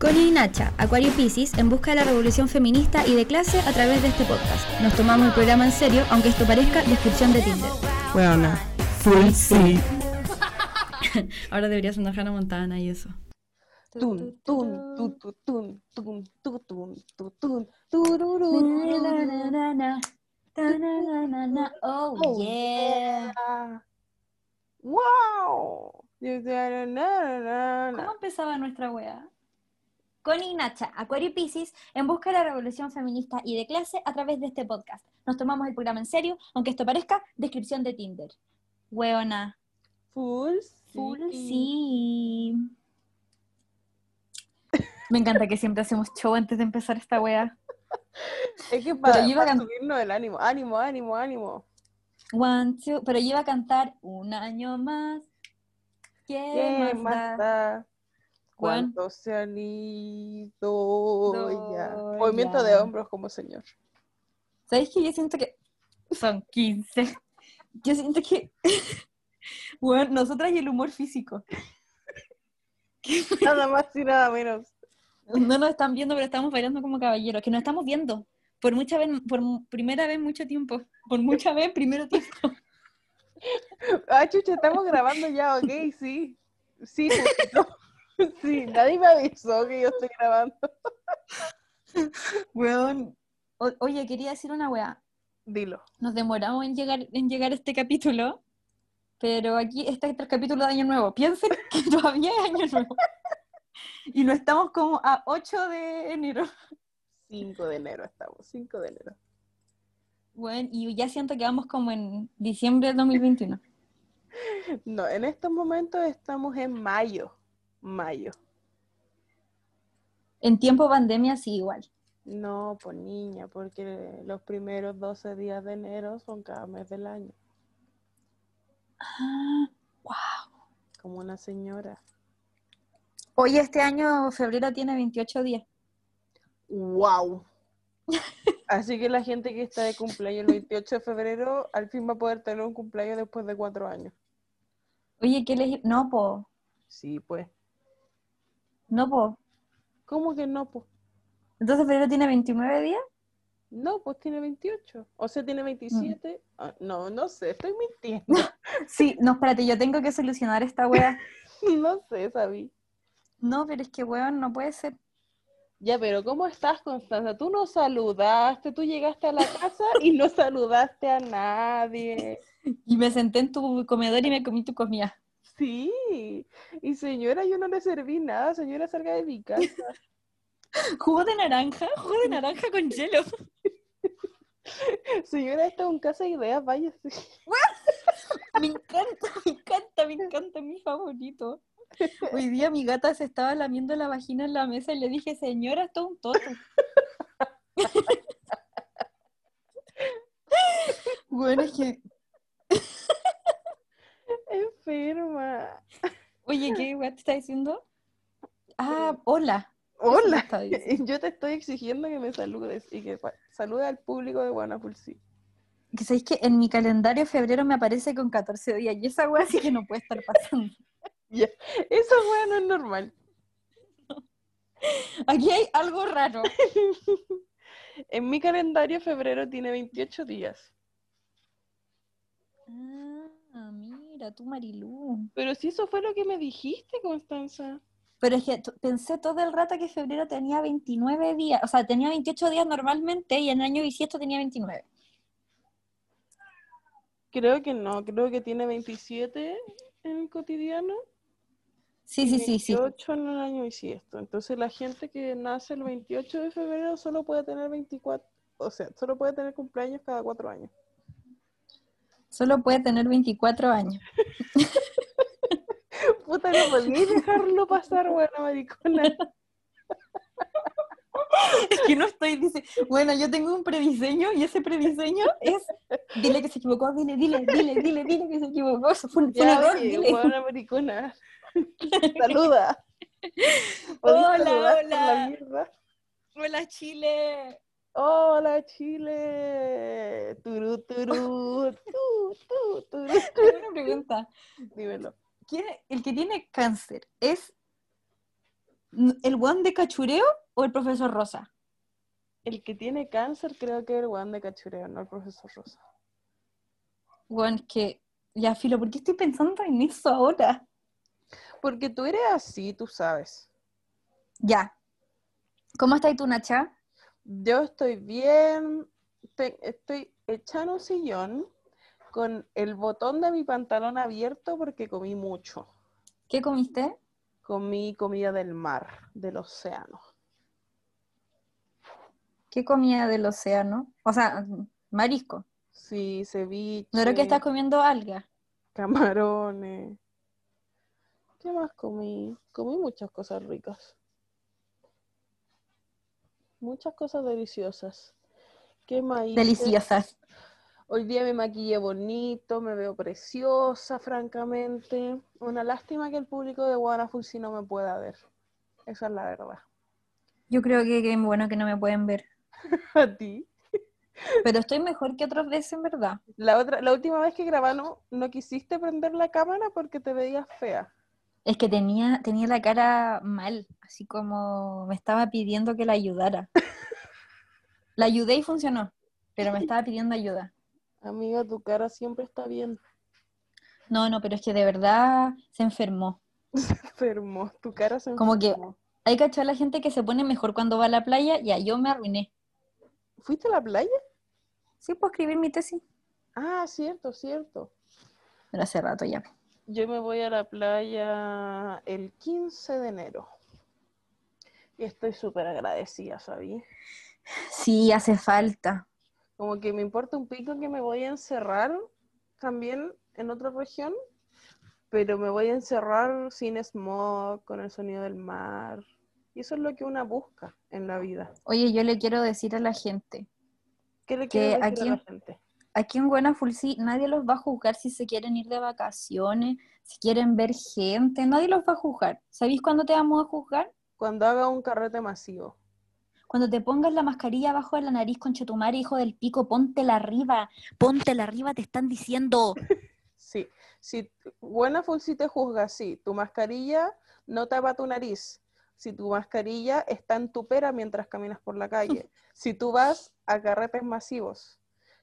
Connie y Nacha, Acuario Pisces, en busca de la revolución feminista y de clase a través de este podcast. Nos tomamos el programa en serio, aunque esto parezca descripción de Tinder. Bueno, full sí. Ahora deberías sonar Hannah Montana y eso. Tun, tun, tun, tun, tun, tun, tun, tun, tun, tun, tururú. Oh, Oh, yeah. ¡Wow! ¿Cómo empezaba nuestra wea? Connie y Nacha, Acuario y Pisces, en busca de la revolución feminista y de clase a través de este podcast. Nos tomamos el programa en serio, aunque esto parezca descripción de Tinder. Weona. Full Full sí. Me encanta que siempre hacemos show antes de empezar esta wea. Es que para, subirnos el ánimo, ánimo, ánimo, ánimo. One, two, pero yo iba a cantar un año más. ¿Qué, ¿Qué más más da? ¿Cuántos se han ido ya? Movimiento de hombros como señor. ¿Sabéis que yo siento que son 15? Yo siento que, bueno, nosotras y el humor físico. Nada más y nada menos. No nos están viendo, pero estamos bailando como caballeros, que nos estamos viendo por mucha vez, por primera vez mucho tiempo, por mucha vez primero tiempo. Ah, chucha, estamos grabando ya, ok, sí. Sí, no. sí, nadie me avisó que yo estoy grabando. Weón. O- oye, quería decir una weá. Dilo. Nos demoramos en llegar, en llegar a este capítulo, pero aquí está el capítulo de Año Nuevo. Piensen que todavía es Año Nuevo. Y no estamos como a 8 de enero. 5 de enero estamos, 5 de enero. Bueno, y ya siento que vamos como en diciembre del 2021. No, en estos momentos estamos en mayo. Mayo. En tiempo pandemia sí igual. No, pues niña, porque los primeros 12 días de enero son cada mes del año. Ah, wow. Como una señora. Hoy este año febrero tiene 28 días. ¡Wow! Así que la gente que está de cumpleaños el 28 de febrero, al fin va a poder tener un cumpleaños después de cuatro años. Oye, ¿qué les... No, po. Sí, pues. No, po. ¿Cómo que no, pues? Entonces febrero tiene 29 días. No, pues tiene 28. O sea, tiene 27. Ah, no, no sé, estoy mintiendo. Sí, no, espérate, yo tengo que solucionar esta wea. no sé, Sabi. No, pero es que weón, no puede ser. Ya, pero ¿cómo estás, Constanza? Tú no saludaste, tú llegaste a la casa y no saludaste a nadie. Y me senté en tu comedor y me comí tu comida. Sí. Y señora, yo no le serví nada, señora, salga de mi casa. Jugo de naranja, jugo de naranja con hielo. Señora, esta es un casa de ideas, váyase. Me encanta, me encanta, me encanta, mi favorito. Hoy día mi gata se estaba lamiendo la vagina en la mesa y le dije, señora, esto es un toto. Bueno, es que, Enferma. oye, ¿qué weá te está diciendo? Ah, hola. Me Hola. diciendo. Yo te estoy exigiendo que me saludes y que salude al público de Guanapulsi. Que sabéis que en mi calendario febrero me aparece con 14 días y esa weá sí que no puede estar pasando. Eso, weón, no es normal. Aquí hay algo raro. En mi calendario febrero tiene 28 días. Ah, tú Marilú. Pero si eso fue lo que me dijiste, Constanza. Pero es que pensé todo el rato que febrero tenía 29 días, o sea, tenía 28 días normalmente y en el año bisiesto tenía 29. Creo que no, creo que tiene 27 en el cotidiano. Sí, sí, sí, sí. 28 en el año bisiesto. Entonces la gente que nace el 28 de febrero solo puede tener 24, o sea, solo puede tener cumpleaños cada cuatro años. Solo puede tener 24 años. Puta, no podí dejarlo pasar, buena maricona. Es que no estoy, dice, bueno, yo tengo un prediseño y ese prediseño es, dile que se equivocó, dile, dile, dile, dile, dile que se equivocó, eso fue un, Ya, error, dile. buena maricona. Saluda. Hola, ¿Podés saludar por hola. Hola Chile. Hola, Chile. Turú, turú, tú, tú, turú. Tengo una pregunta. Dímelo. ¿Quién- el que tiene cáncer es ¿El weón de cachureo o el profesor Rosa? El que tiene cáncer creo que es el weón de cachureo, no el profesor Rosa. Weón, que. Ya, Filo, ¿por qué estoy pensando en eso ahora? Porque tú eres así, tú sabes. Ya. ¿Cómo estás tú, Nacha? Yo estoy bien, te- estoy echada en un sillón con el botón de mi pantalón abierto porque comí mucho. ¿Qué comiste? Comí comida del mar, del océano. ¿Qué comida del océano? O sea, marisco. Sí, ceviche, ¿No creo que estás comiendo alga? camarones. ¿Qué más comí? Comí muchas cosas ricas. Muchas cosas deliciosas. ¿Qué hice? Deliciosas. Hoy día me maquillé bonito, me veo preciosa, francamente. Una lástima que el público de Guanaful sí no me pueda ver. Esa es la verdad. Yo creo que qué bueno que no me pueden ver. A ti. Pero estoy mejor que otras veces, en verdad. La otra, la última vez que grabamos no quisiste prender la cámara porque te veías fea. Es que tenía, tenía la cara mal, así como me estaba pidiendo que la ayudara. La ayudé y funcionó, pero me estaba pidiendo ayuda. Amiga, tu cara siempre está bien. No, no, pero es que de verdad se enfermó. Se enfermó. Tu cara se Como que- enfermó. Hay que echar a la gente que se pone mejor cuando va a la playa, ya yo me arruiné. ¿Fuiste a la playa? Sí, puedo escribir mi tesis. Ah, cierto, cierto. Pero hace rato ya. Yo me voy a la playa el 15 de enero. Y estoy súper agradecida, ¿sabí? Sí, hace falta. Como que me importa un pico que me voy a encerrar también en otra región, pero me voy a encerrar sin smog, con el sonido del mar. Y eso es lo que una busca en la vida. Oye, yo le quiero decir a la gente, ¿Qué le Que quiero decir aquí a la en- gente? Aquí en Buena Fulsi nadie los va a juzgar si se quieren ir de vacaciones, si quieren ver gente, nadie los va a juzgar. ¿Sabéis cuándo te vamos a juzgar? Cuando haga un carrete masivo. Cuando te pongas la mascarilla abajo de la nariz con chetumare, hijo del pico, póntela arriba, póntela arriba, te están diciendo. Sí, si buena full si te juzga, sí. Tu mascarilla no tapa tu nariz. Si tu mascarilla está en tu pera mientras caminas por la calle. Si tú vas a carretes masivos.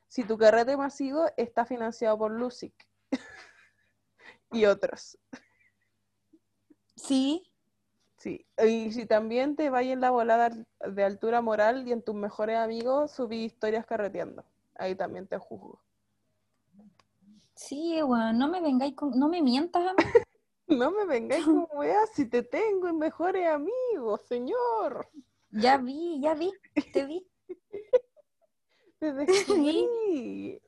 Si tu carrete masivo está financiado por Lucic. y otros. Sí, Sí. Y si también te vayas en la volada de altura moral y en tus mejores amigos subí historias carreteando. Ahí también te juzgo. sí, weón, no me vengáis con, no me mientas a mí. No me vengáis con weas si te tengo en mejores amigos, señor. Ya vi, ya vi, te vi, Te descubrí.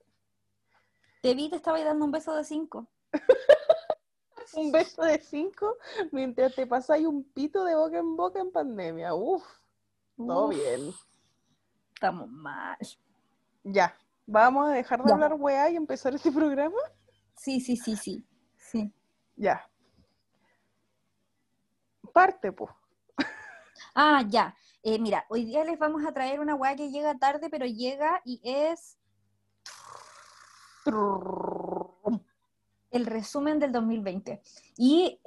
te vi, te estaba dando un beso de cinco. Un beso de cinco mientras te pasáis un pito de boca en boca en pandemia. Uf, todo Uf, bien. Estamos mal. Ya, vamos a dejar de Ya. hablar weá y empezar este programa. Sí, sí, sí, sí. Sí. Ya. Parte, pues. Ah, ya. Eh, mira, hoy día les vamos a traer una weá que llega tarde, pero llega y es el resumen del 2020. Y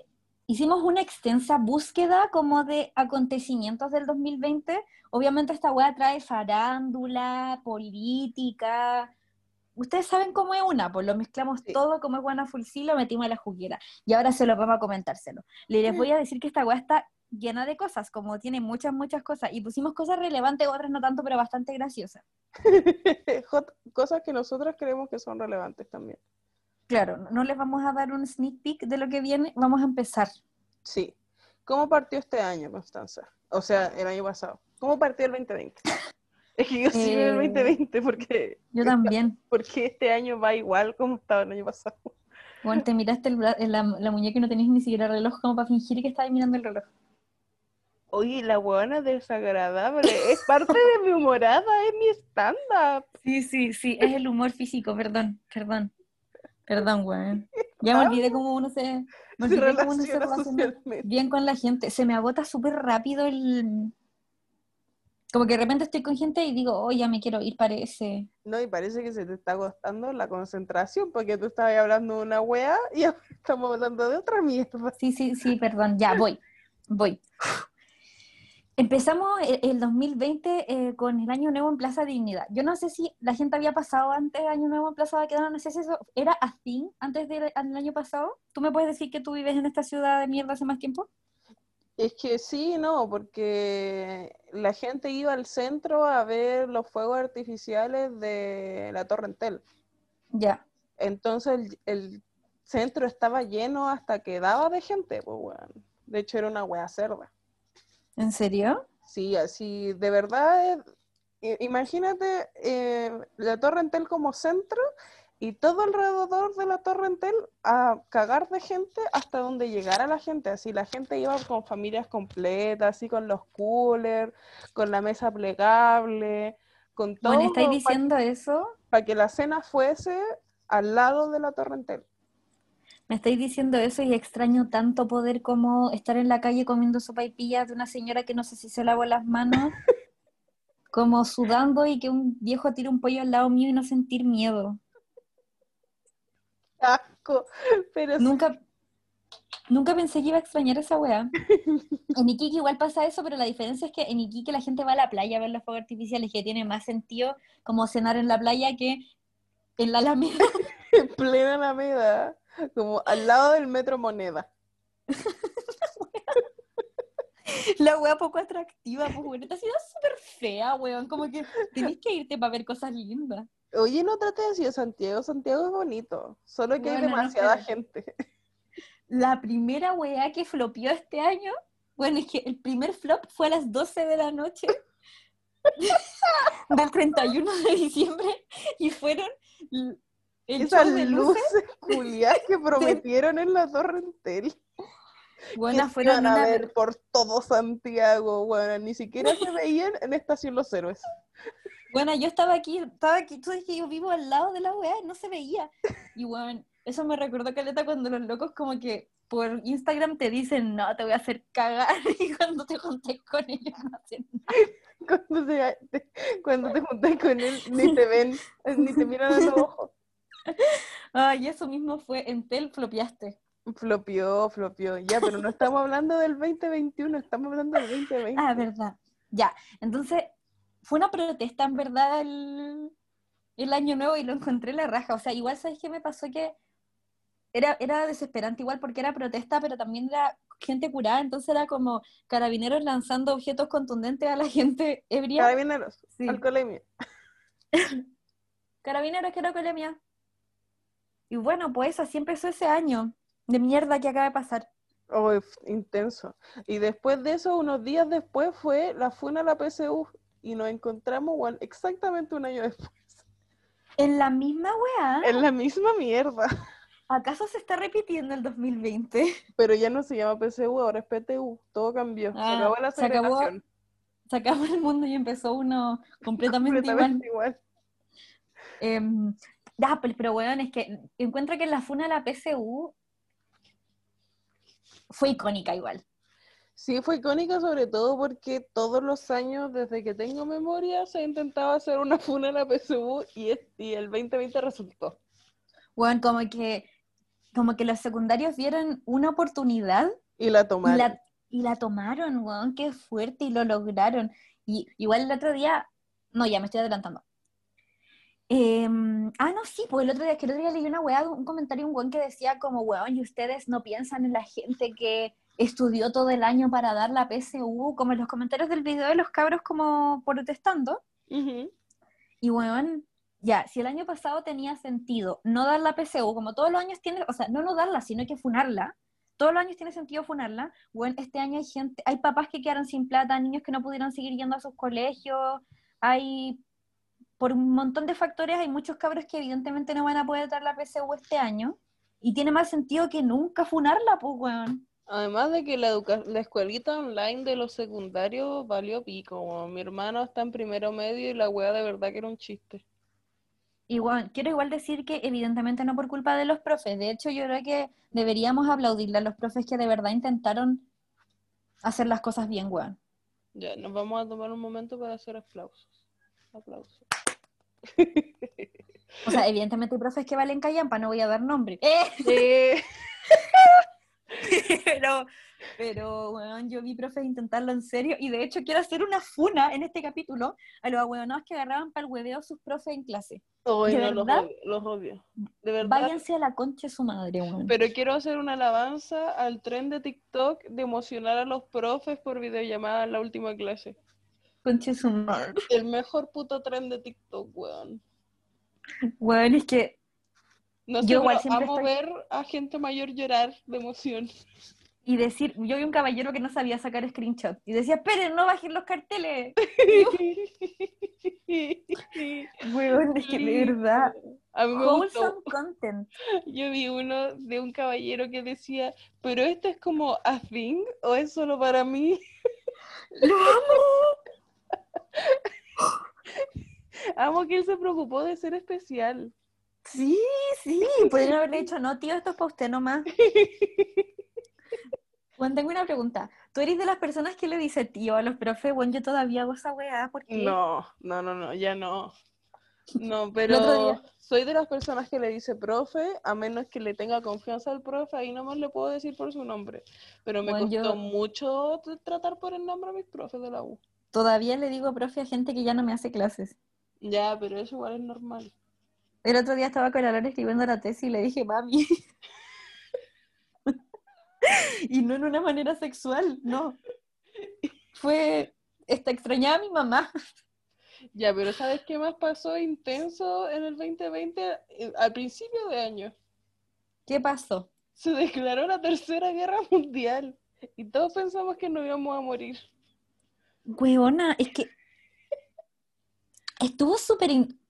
hicimos una extensa búsqueda como de acontecimientos del 2020. Obviamente esta weá trae farándula, política. Ustedes saben cómo es una, pues lo mezclamos Sí. todo como es buena full sí, lo metimos a la juguera. Y ahora se lo vamos a comentárselo. Les voy a decir que esta weá está llena de cosas, como tiene muchas, muchas cosas. Y pusimos cosas relevantes, otras no tanto, pero bastante graciosas. Cosas que nosotros creemos que son relevantes también. Claro, no- les vamos a dar un sneak peek de lo que viene, vamos a empezar. Sí. ¿Cómo partió este año, Constanza? O sea, el año pasado. ¿Cómo partió el 2020? Es que yo sí veo el Eh, 2020 porque, Yo también. porque este año va igual como estaba el año pasado. Bueno, te miraste el la, la muñeca y no tenías ni siquiera reloj como para fingir que estabas mirando el reloj. Oye, la huevona es desagradable. Es parte de mi humorada, es mi stand-up. Sí, sí, sí, es el humor físico, perdón, perdón. Perdón, weón. Ya me olvidé cómo uno se, me Se cómo uno se relaciona bien con la gente. Se me agota súper rápido el... Como que de repente estoy con gente y digo, oh, ya me quiero ir, parece. No, y parece que se te está agotando la concentración porque tú estabas hablando de una wea y ahora estamos hablando de otra mierda. Sí, sí, sí, perdón, ya, voy, voy. Empezamos el 2020 eh, con el Año Nuevo en Plaza Dignidad. Yo no sé si la gente había pasado antes Año Nuevo en Plaza Baquedano, no sé si eso era así antes del año pasado. ¿Tú me puedes decir que tú vives en esta ciudad de mierda hace más tiempo? Es que sí, no, porque la gente iba al centro a ver los fuegos artificiales de la Torre Entel. Ya. Entonces el, el centro estaba lleno hasta que daba de gente, pues, weón. De hecho, era una wea cerda. ¿En serio? Sí, así, de verdad, eh, imagínate eh, la Torre Entel como centro y todo alrededor de la Torre Entel a cagar de gente hasta donde llegara la gente. Así, la gente iba con familias completas, así con los coolers, con la mesa plegable, con todo Bueno, ¿estáis para diciendo eso? que la cena fuese al lado de la Torre Entel. Me estáis diciendo eso y extraño tanto poder como estar en la calle comiendo sopa y pillas de una señora que no sé si se lavó las manos, como sudando y que un viejo tire un pollo al lado mío y no sentir miedo. Asco, pero. Nunca, nunca pensé que iba a extrañar esa weá. En Iquique igual pasa eso, pero la diferencia es que en Iquique la gente va a la playa a ver los fuegos artificiales, que tiene más sentido como cenar en la playa que en la Alameda. en plena Alameda, como al lado del Metro Moneda. La wea poco atractiva, pues bueno, esta ciudad es súper fea, weón, como que tenés que irte para ver cosas lindas. Oye, no trate de decir Santiago, Santiago es bonito, solo que hay Bueno, demasiada gente. La primera weá que flopió este año, bueno, es que el primer flop fue a las 12 de la noche del 31 de diciembre y fueron el Esas show de luces, culiadas que prometieron en la Torre Entel. bueno, que se fueron a una... ver por todo Santiago, bueno, ni siquiera se veían en Estación Los Héroes. Bueno, yo estaba aquí, estaba aquí, tú que yo vivo al lado de la weá no se veía. Y bueno, eso me recordó Caleta cuando los locos como que por Instagram te dicen, no, te voy a hacer cagar, y cuando te juntes con ellos no hacen nada. Cuando te- cuando te juntas con él, ni te ven, ni te miran a los ojos. Ay, eso mismo fue, en Tel flopiaste. Flopió, flopió, ya, pero no estamos hablando del 2021, estamos hablando del 2020. Ah, verdad. Ya, entonces fue una protesta en verdad el, el año nuevo y lo encontré la raja. O sea, igual sabes qué me pasó que era, era desesperante igual porque era protesta, pero también era gente curada, entonces era como carabineros lanzando objetos contundentes a la gente ebria. Carabineros, Sí. alcoholemia. Carabineros, quiero colemia. Y bueno, pues así empezó ese año de mierda que acaba de pasar. Oh, intenso. Y después de eso, unos días después, fue la funa a la PSU y nos encontramos bueno, exactamente un año después. En la misma weá, En la misma mierda. ¿acaso se está repitiendo el 2020? Pero ya no se llama PSU, ahora es PTU. Todo cambió. se Ah, acabó la se acabó se acabó el mundo y empezó uno completamente, Completamente igual. igual. Em, ya, pero, bueno, es que encuentro que la funa de la PSU fue icónica igual. Sí, fue icónica sobre todo porque todos los años, desde que tengo memoria, se intentaba hacer una funa a la PSU y, es- y el 2020 resultó. Bueno, como que, como que los secundarios vieron una oportunidad Y la y tomaron. la, y la tomaron, weón, qué fuerte, y lo lograron. Y igual el otro día, no, ya me estoy adelantando. Em, ah, no, sí, pues el otro día, que el otro día leí una weá, un comentario, un weón que decía como, weón, y ustedes no piensan en la gente que estudió todo el año para dar la PSU, como en los comentarios del video de los cabros como protestando. Y weón, ya, si el año pasado tenía sentido no dar la PSU, como todos los años tiene, o sea, no no darla, sino que funarla, todos los años tiene sentido funarla, weón, este año hay gente, hay papás que quedaron sin plata, niños que no pudieron seguir yendo a sus colegios, hay, por un montón de factores, hay muchos cabros que evidentemente no van a poder dar la PSU este año, y tiene más sentido que nunca funarla, pues, weón. Además de que la, educa- la escuelita online de los secundarios valió pico. Mi hermano está en primero medio y la wea de verdad que era un chiste. Bueno, quiero igual decir que evidentemente no por culpa de los profes, de hecho yo creo que deberíamos aplaudirle a los profes que de verdad intentaron hacer las cosas bien, weón. Ya, nos vamos a tomar un momento para hacer aplausos. Aplausos. O sea, evidentemente hay profes que valen callampa, no voy a dar nombre. ¡Eh! Eh, pero, pero, weón, yo vi profes intentarlo en serio y de hecho quiero hacer una funa en este capítulo a los ahueonados que agarraban para el hueveo sus profes en clase. ¿De no, verdad? los odio. De verdad. Váyanse a la concha de su madre. Pero quiero hacer una alabanza al tren de TikTok de emocionar a los profes por videollamada en la última clase. Su madre. El mejor puto tren de TikTok, weón. Weón, es que No sé, Yo igual siempre amo estoy- ver a gente mayor llorar de emoción. y decir, yo vi un caballero que no sabía sacar screenshot y decía, esperen, no bajen los carteles. Weón, es que de verdad, A mí me gustó. wholesome content. Yo vi uno de un caballero que decía, pero esto es como a thing o es solo para mí. ¡Lo amo! Amo que él se preocupó de ser especial. Sí, sí, podrían haberle dicho, no, tío, esto es para usted nomás. Juan, tengo una pregunta. ¿Tú eres de las personas que le dice tío a los profes? Bueno, yo todavía hago esa weá, porque No, no, no, no, ya no. No, pero soy de las personas que le dice profe, a menos que le tenga confianza al profe, ahí nomás le puedo decir por su nombre. Pero me Bueno, costó yo- mucho tratar por el nombre a mis profes de la U. todavía le digo profe a gente que ya no me hace clases. Ya, pero eso igual es normal. El otro día estaba con la escribiendo la tesis y le dije, mami. y no en una manera sexual, no. Fue, esta, extrañaba a mi mamá. Ya, pero ¿sabes qué más pasó intenso en el 2020? Eh, Al principio de año. ¿Qué pasó? Se declaró la Tercera Guerra Mundial y todos pensamos que nos íbamos a morir. Huevona, es que estuvo súper... in-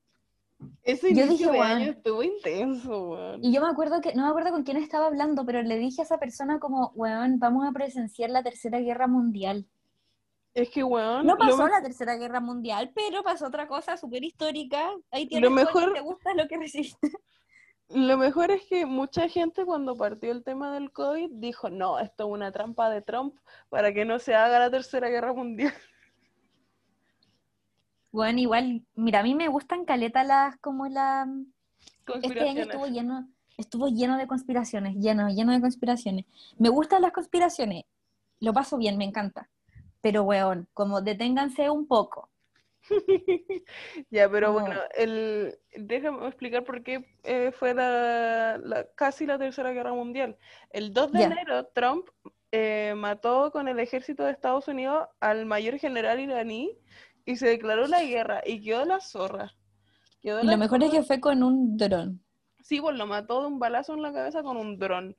Ese Yo inicio dije, de año estuvo intenso, weón. Y yo me acuerdo que, no me acuerdo con quién estaba hablando, pero le dije a esa persona como, weón, vamos a presenciar la Tercera Guerra Mundial. Es que, weón, No lo pasó la Tercera Guerra Mundial, pero pasó otra cosa súper histórica. Ahí Lo tienes tú, mejor- si te gusta lo que resiste. Lo mejor es que mucha gente cuando partió el tema del COVID dijo, no, esto es una trampa de Trump para que no se haga la tercera guerra mundial. Bueno, igual, mira, a mí me gustan caleta las, como la... Este año estuvo lleno, estuvo lleno de conspiraciones, lleno, lleno de conspiraciones. Me gustan las conspiraciones, lo paso bien, me encanta. Pero, weón, como deténganse un poco. Ya, pero bueno, el, déjame explicar por qué eh, fue la, la- casi la tercera guerra mundial. El 2 de Ya. enero, Trump eh, mató con el ejército de Estados Unidos al mayor general iraní y se declaró la guerra y quedó la zorra. Quedó Y la lo mejor es que fue con un dron. Sí, pues lo mató de un balazo en la cabeza con un dron.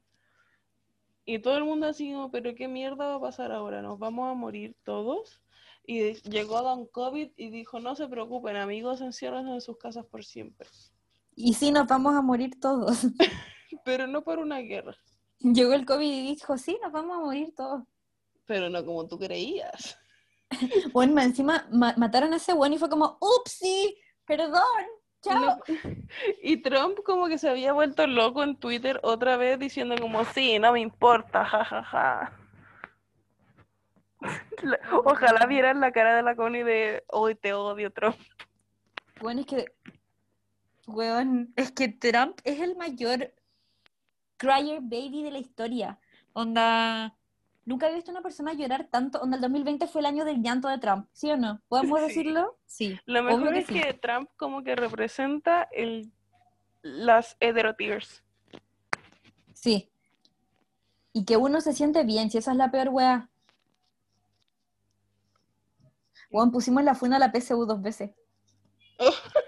Y todo el mundo así como, pero qué mierda va a pasar ahora, nos vamos a morir todos. Y llegó Don COVID y dijo, no se preocupen, amigos, enciérrense en sus casas por siempre. Y sí, nos vamos a morir todos. Pero no por una guerra, Llegó el COVID y dijo, sí, nos vamos a morir todos. pero no como tú creías. Bueno, encima ma- mataron a ese bueno y fue como, upsi, perdón, chao. No- Y Trump como que se había vuelto loco en Twitter otra vez diciendo como, sí, no me importa, jajaja. La- Ojalá vieran la cara de la Connie de, hoy te odio, Trump. Bueno, es que, weón, es que Trump es el mayor crier baby de la historia. Onda, nunca he visto a una persona llorar tanto. Onda, el 2020 fue el año del llanto de Trump, ¿sí o no? ¿Podemos Sí. decirlo? Sí. Lo mejor que es sí. que Trump como que representa el, las heterotears. Sí. Y que uno se siente bien, si esa es la peor wea. Weón, pusimos la funa a la PSU dos veces.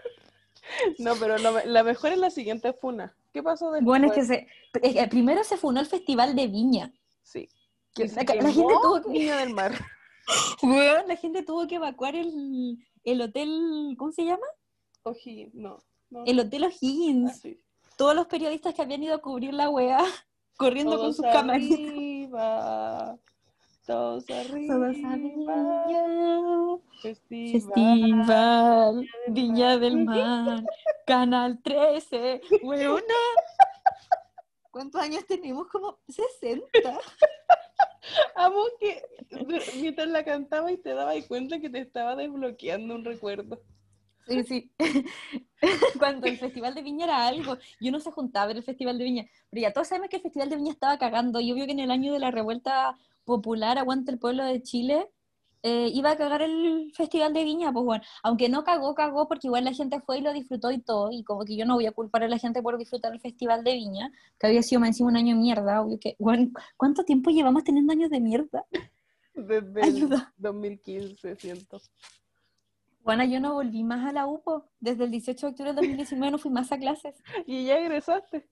No, pero lo la mejor es la siguiente funa. ¿Qué pasó después? Bueno, es que se, es que primero se funó el Festival de Viña. Sí. Que la, gente tuvo que, Viña del Mar. weón, la gente tuvo que evacuar el, el hotel, ¿cómo se llama? Oji, no. no. El Hotel O'Higgins. Así. Todos los periodistas que habían ido a cubrir la wea, corriendo con sus camaritas. arriba. Todos arriba. Todos a Viña. Festival. Festival, Viña del Mar, Canal 13, weona. ¿Cuántos años tenemos? Como 60. Amo que mientras la cantaba y te dabas cuenta que te estaba desbloqueando un recuerdo. Sí, sí. Cuando el Festival de Viña era algo, yo no se juntaba ver el Festival de Viña, pero ya todos sabemos que el Festival de Viña estaba cagando. Yo vio que en el año de la revuelta popular, Aguanta el Pueblo de Chile, eh, iba a cagar el Festival de Viña, pues bueno, aunque no cagó, cagó porque igual la gente fue y lo disfrutó y todo, y como que yo no voy a culpar a la gente por disfrutar el Festival de Viña, que había sido más encima un año de mierda, obvio que, bueno, ¿cuánto tiempo llevamos teniendo años de mierda? Desde Ayuda. el 2015, siento. Bueno, yo no volví más a la UPO, desde el 18 de octubre de 2019 no fui más a clases. Y ya egresaste.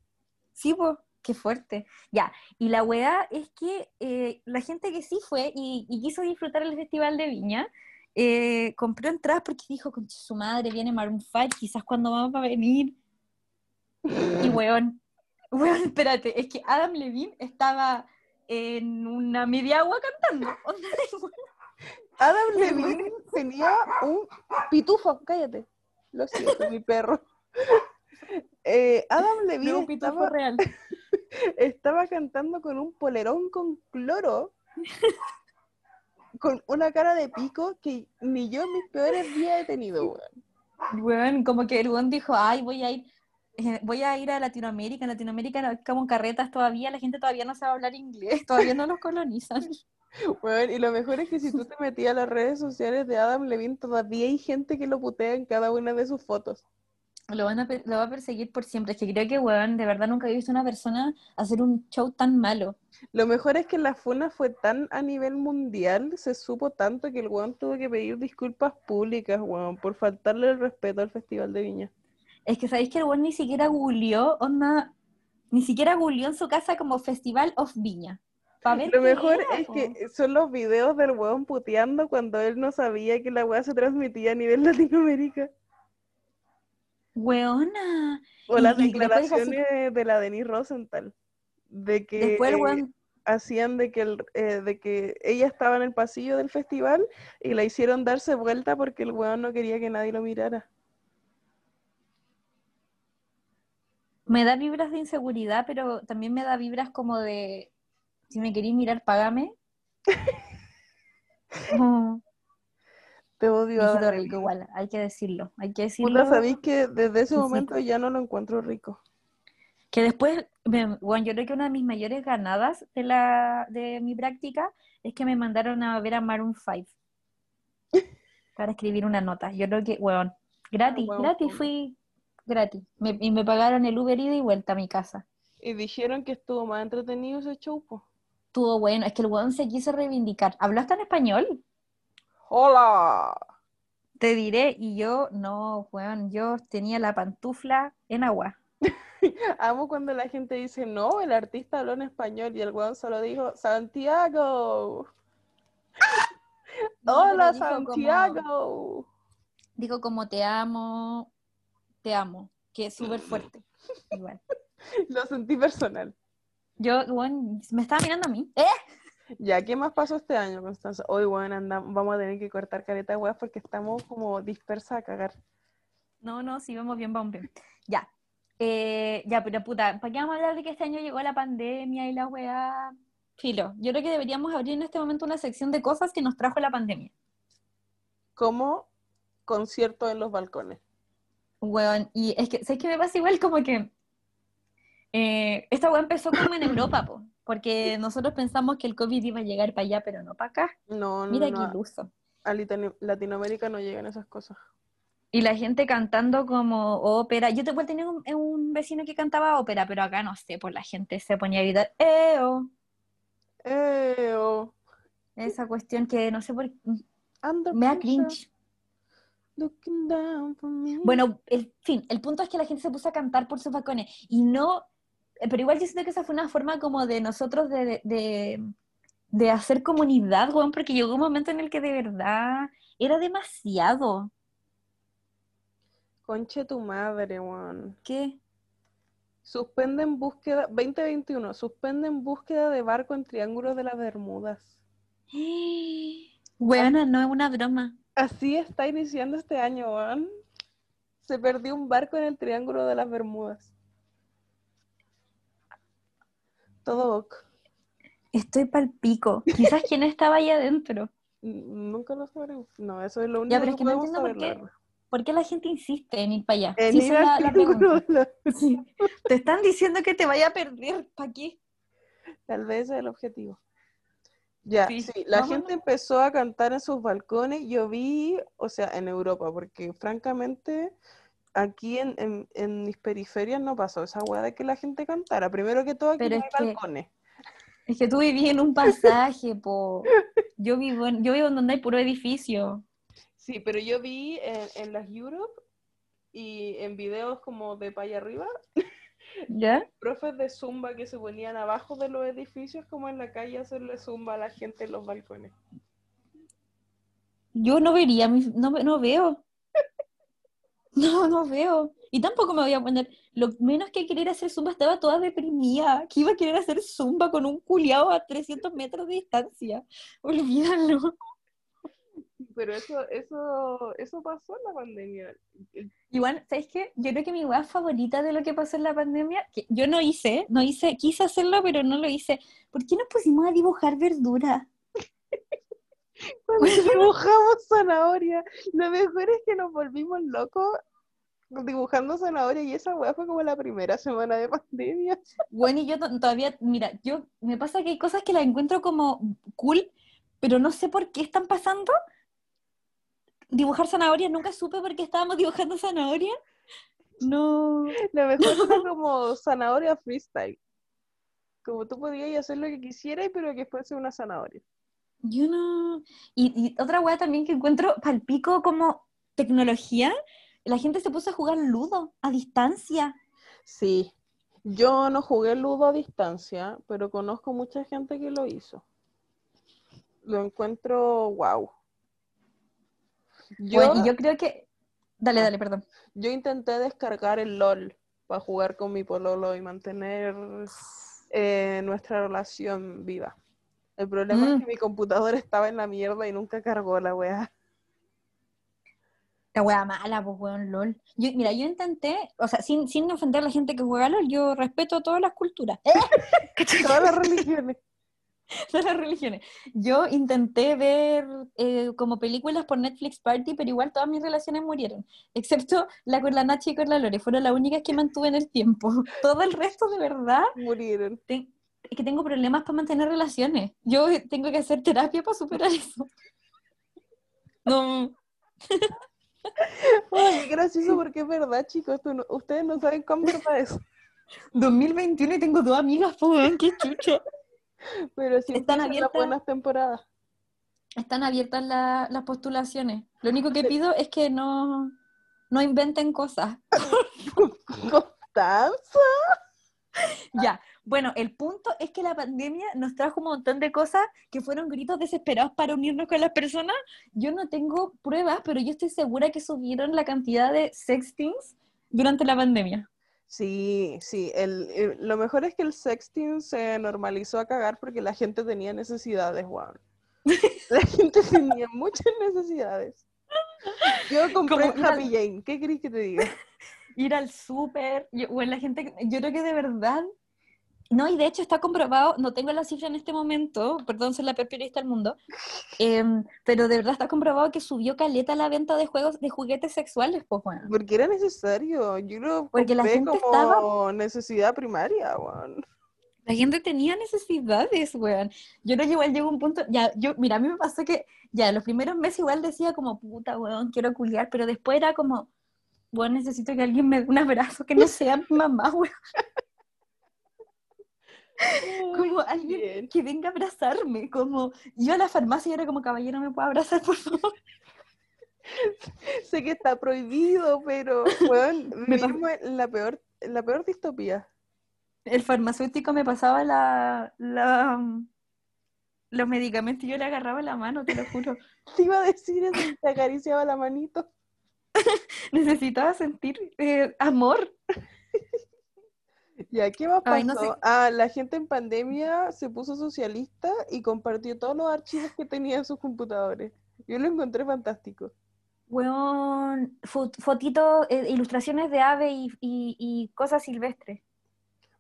Sí, pues, qué fuerte. Ya, y la weá es que eh, la gente que sí fue y, y quiso disfrutar el Festival de Viña, eh, compró entradas porque dijo, con su madre viene Maroon 5, quizás cuando vamos a venir. Y weón, weón, espérate, es que Adam Levine estaba en una media agua cantando. Adam Levine tenía un pitufo, cállate. Lo siento, mi perro. Eh, Adam Levine pitufo estaba, real. estaba cantando con un polerón con cloro, con una cara de pico que ni yo en mis peores días he tenido, weón. Weón, como que el weón dijo, ay, voy a ir, eh, voy a ir a Latinoamérica, en Latinoamérica no- como carretas todavía, la gente todavía no sabe hablar inglés, todavía no los colonizan. Weón, y lo mejor es que si tú te metías a las redes sociales de Adam Levine, todavía hay gente que lo putea en cada una de sus fotos. Lo, van a, lo va a perseguir por siempre. Es que creo que, weón, de verdad nunca he visto una persona hacer un show tan malo. Lo mejor es que la funa fue tan a nivel mundial, se supo tanto que el weón tuvo que pedir disculpas públicas, weón, por faltarle el respeto al Festival de Viña. Es que sabéis que el weón ni siquiera googleó, onda, ni siquiera googleó en su casa como Festival of Viña. Lo mejor era, es que son los videos del weón puteando cuando él no sabía que la weá se transmitía a nivel Latinoamérica. Weona. O las y así- declaraciones de la Denise Rosenthal. De que Después el weón, hacían de que, el- eh, de que ella estaba en el pasillo del festival y la hicieron darse vuelta porque el weón no quería que nadie lo mirara. me da vibras de inseguridad, pero también me da vibras como de, si me queréis mirar, págame. Como, Te odio. Adam rico igual, hay que decirlo, hay que decirlo. Puta, sabéis que desde ese Sí, sí. momento ya no lo encuentro rico. Que después, bueno, yo creo que una de mis mayores ganadas de, la, de mi práctica es que me mandaron a ver a Maroon 5 para escribir una nota. Yo creo que, weón, gratis, weón, gratis fui, gratis. Me- y me pagaron el Uber ida y vuelta a mi casa. Y dijeron que estuvo más entretenido ese show. Estuvo bueno, es que el weón se quiso reivindicar. ¿Habló hasta en español? ¡Hola! Te diré, y yo, no, weón, yo tenía la pantufla en agua. Amo cuando la gente dice, no, el artista habló en español y el weón solo dijo, Santiago. No, ¡Hola, dijo como- Santiago! Dijo como te amo, te amo, que es súper fuerte. Igual. Lo sentí personal. Yo, bueno, me estaba mirando a mí. ¿Eh? Ya, ¿qué más pasó este año, Constanza? Hoy, bueno, andamos, vamos a tener que cortar careta, weas, porque estamos como dispersas a cagar. No, no, sí, vamos bien, vamos bien. Ya. Eh, ya, pero puta, ¿para qué vamos a hablar de que este año llegó la pandemia y la weá? Filo, yo creo que deberíamos abrir en este momento una sección de cosas que nos trajo la pandemia. Como conciertos en los balcones. Weón, y es que, ¿sabes qué me pasa igual? Como que eh, esta weá empezó como en Europa, po, porque nosotros pensamos que el COVID iba a llegar para allá, pero no para acá. No, no, Mira no, qué iluso. a Latino- Latinoamérica no llegan esas cosas. Y la gente cantando como ópera. Yo te tener un, un vecino que cantaba ópera, pero acá no sé, pues la gente se ponía a gritar, ¡Eo! Eh, oh, Esa cuestión que no sé por qué. Me da cringe. looking down for me. Bueno, el fin, el punto es que la gente se puso a cantar por sus balcones y no, eh, pero igual yo siento que esa fue una forma como de nosotros de, de, de- hacer comunidad, weón, porque llegó un momento en el que de verdad era demasiado. Conche tu madre, weón. ¿Qué? Suspenden búsqueda, 2021, suspenden búsqueda de barco en Triángulo de las Bermudas. Weona, no es una broma. Así está iniciando este año, weón. Se perdió un barco en el Triángulo de las Bermudas. Todo ok. Estoy pal pico. Quizás quién estaba ahí adentro. Nunca lo sabremos. No, eso es lo único Ya, pero es que que no entiendo por qué. ¿Por qué la gente insiste en ir para allá? En Sí, ir la- la. Sí. Te están diciendo que te vaya a perder. ¿Para qué? Tal vez ese es el objetivo. Ya, Sí, sí, la gente empezó a cantar en sus balcones. Yo vi, o sea, en Europa, porque francamente aquí en, en- en mis periferias no pasó esa weá de que la gente cantara. Primero que todo, aquí Pero no hay es que- balcones. Es que tú viví en un pasaje, po. Yo vivo en, yo vivo en donde hay puro edificio. Sí, pero yo vi en, en las Europe y en videos como de para allá arriba, ¿Ya? profes de zumba que se ponían abajo de los edificios como en la calle a hacerle zumba a la gente en los balcones. Yo no vería, no veo. No, no veo. Y tampoco me voy a poner, lo menos que querer hacer zumba estaba toda deprimida. Que iba a querer hacer zumba con un culiao a 300 metros de distancia. Olvídalo. Pero eso, eso, eso pasó en la pandemia. Igual, ¿sabes qué? Yo creo que mi weá favorita de lo que pasó en la pandemia, que yo no hice, no hice, quise hacerlo, pero no lo hice. ¿Por qué nos pusimos a dibujar verdura? Dibujamos zanahoria, lo mejor es que nos volvimos locos dibujando zanahoria y esa weá fue como la primera semana de pandemia. Bueno, y yo to- todavía, mira, yo me pasa que hay cosas que las encuentro como cool, pero no sé por qué están pasando. Dibujar zanahorias, nunca supe por qué estábamos dibujando zanahoria. No. Lo mejor fue como zanahoria freestyle. Como tú podías hacer lo que quisieras, pero que fuese una zanahoria. Yo no. Y, y otra weá también que encuentro palpico como tecnología, la gente se puso a jugar ludo a distancia. Sí, yo no jugué ludo a distancia, pero conozco mucha gente que lo hizo. Lo encuentro wow. Yo, Bueno, y yo creo que. Dale, dale, perdón. yo intenté descargar el LOL para jugar con mi pololo y mantener eh, nuestra relación viva. El problema es Mm. que mi computador estaba en la mierda y nunca cargó la weá. La wea mala, pues weón, LOL. Yo, mira, yo intenté, o sea, sin, sin ofender a la gente que juega LOL, yo respeto todas las culturas. Todas las religiones. todas las religiones. Yo intenté ver eh, como películas por Netflix Party, pero igual todas mis relaciones murieron, excepto la con la Nachi y con la Lore, fueron las únicas que mantuve en el tiempo. Todo el resto, de verdad, Murieron. te- es que tengo problemas para mantener relaciones. Yo tengo que hacer terapia para superar eso. No, Ay, qué gracioso porque es verdad, chicos. tú no- ustedes no saben cómo verdad eso. 2021 y tengo dos amigas, pues, qué chucha. Pero sí Están empiezan las abiertas. buenas temporadas. Están abiertas la- las postulaciones. Lo único que pido es que no, no inventen cosas. Constanza. Ya, bueno, el punto es que la pandemia nos trajo un montón de cosas que fueron gritos desesperados para unirnos con las personas. Yo no tengo pruebas, pero yo estoy segura que subieron la cantidad de sextings durante la pandemia. Sí, sí. El, el- lo mejor es que el sexting se normalizó a cagar porque la gente tenía necesidades, weón. La gente tenía muchas necesidades. Yo compré Como Happy Jane. ¿Qué querés que te diga? Ir al súper, bueno, la gente, yo creo que de verdad, no, y de hecho está comprobado, no tengo la cifra en este momento, perdón, soy la peor periodista del mundo, em, pero de verdad está comprobado que subió caleta la venta de juegos, de juguetes sexuales, pues bueno. Porque era necesario. Yo lo Porque la gente como estaba- necesidad primaria, weón. La gente tenía necesidades, weón. Yo que igual llegó un punto, ya, yo, mira, a mí me pasó que, ya, los primeros meses igual decía como, puta, weón, quiero culiar, pero después era como, weón, necesito que alguien me dé un abrazo, que no sea mi mamá, weón. Como alguien bien. que venga a abrazarme, como, yo a la farmacia y era como, caballero, ¿me puede abrazar, por favor? Sé que está prohibido, pero, vivimos en la peor, la peor distopía. El farmacéutico me pasaba la, la, los medicamentos y yo le agarraba la mano, te lo juro. Te iba a decir eso, te acariciaba la manito. Necesitaba sentir eh, amor. Ya, ¿qué más pasó? Ay, no sé. Ah, la gente en pandemia se puso socialista y compartió todos los archivos que tenía en sus computadores. Yo lo encontré fantástico. Weón, fo- fotitos, eh, ilustraciones de ave y, y- y cosas silvestres.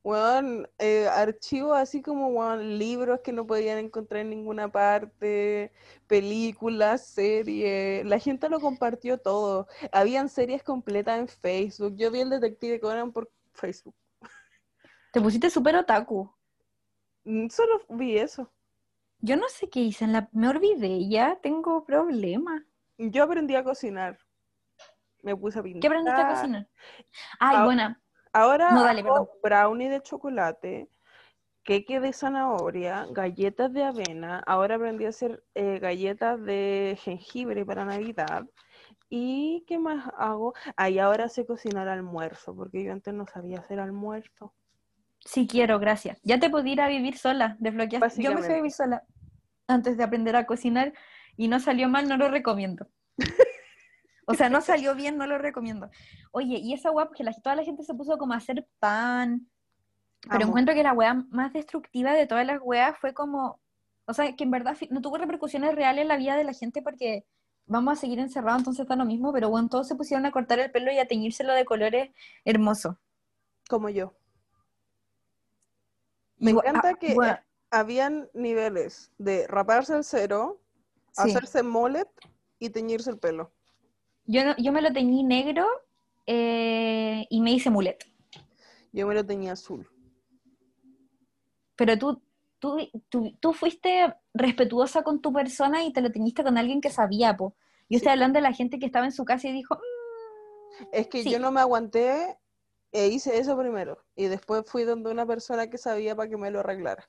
Weón, eh, archivos así como weón, libros que no podían encontrar en ninguna parte, películas, series. La gente lo compartió todo. Habían series completas en Facebook. Yo vi el Detective Conan por Facebook. Te pusiste súper otaku. Mm, Solo vi eso. Yo no sé qué hice, en la... me olvidé, ya tengo problemas. Yo aprendí a cocinar. Me puse a pintar. ¿Qué aprendiste a cocinar? Ay, Ah, buena. Ahora No, dale, hago brownie de chocolate, queque de zanahoria, galletas de avena. Ahora aprendí a hacer eh, galletas de jengibre para Navidad. ¿Y qué más hago? Ahí ahora sé cocinar almuerzo, porque yo antes no sabía hacer almuerzo. Sí quiero, gracias. Ya te puedo ir a vivir sola, desbloqueaste. Yo me fui a vivir sola antes de aprender a cocinar y no salió mal, no lo recomiendo. O sea, no salió bien, no lo recomiendo. Oye, y esa weá, porque la- toda la gente se puso como a hacer pan, pero encuentro que la weá más destructiva de todas las weas fue como, o sea, que en verdad no tuvo repercusiones reales en la vida de la gente porque vamos a seguir encerrados, entonces está lo mismo, pero bueno, todos se pusieron a cortar el pelo y a teñírselo de colores hermosos. Como yo. Me encanta ah, que bueno, eh, habían niveles de raparse el cero, sí. hacerse mullet y teñirse el pelo. Yo, no- yo me lo teñí negro eh, y me hice mulet. Yo me lo tenía azul. Pero tú, tú, tú, tú fuiste respetuosa con tu persona y te lo teñiste con alguien que sabía, po. Yo estoy hablando de la gente que estaba en su casa y dijo, "Mm". Es que Sí. yo no me aguanté e hice eso primero. Y después fui donde una persona que sabía para que me lo arreglara.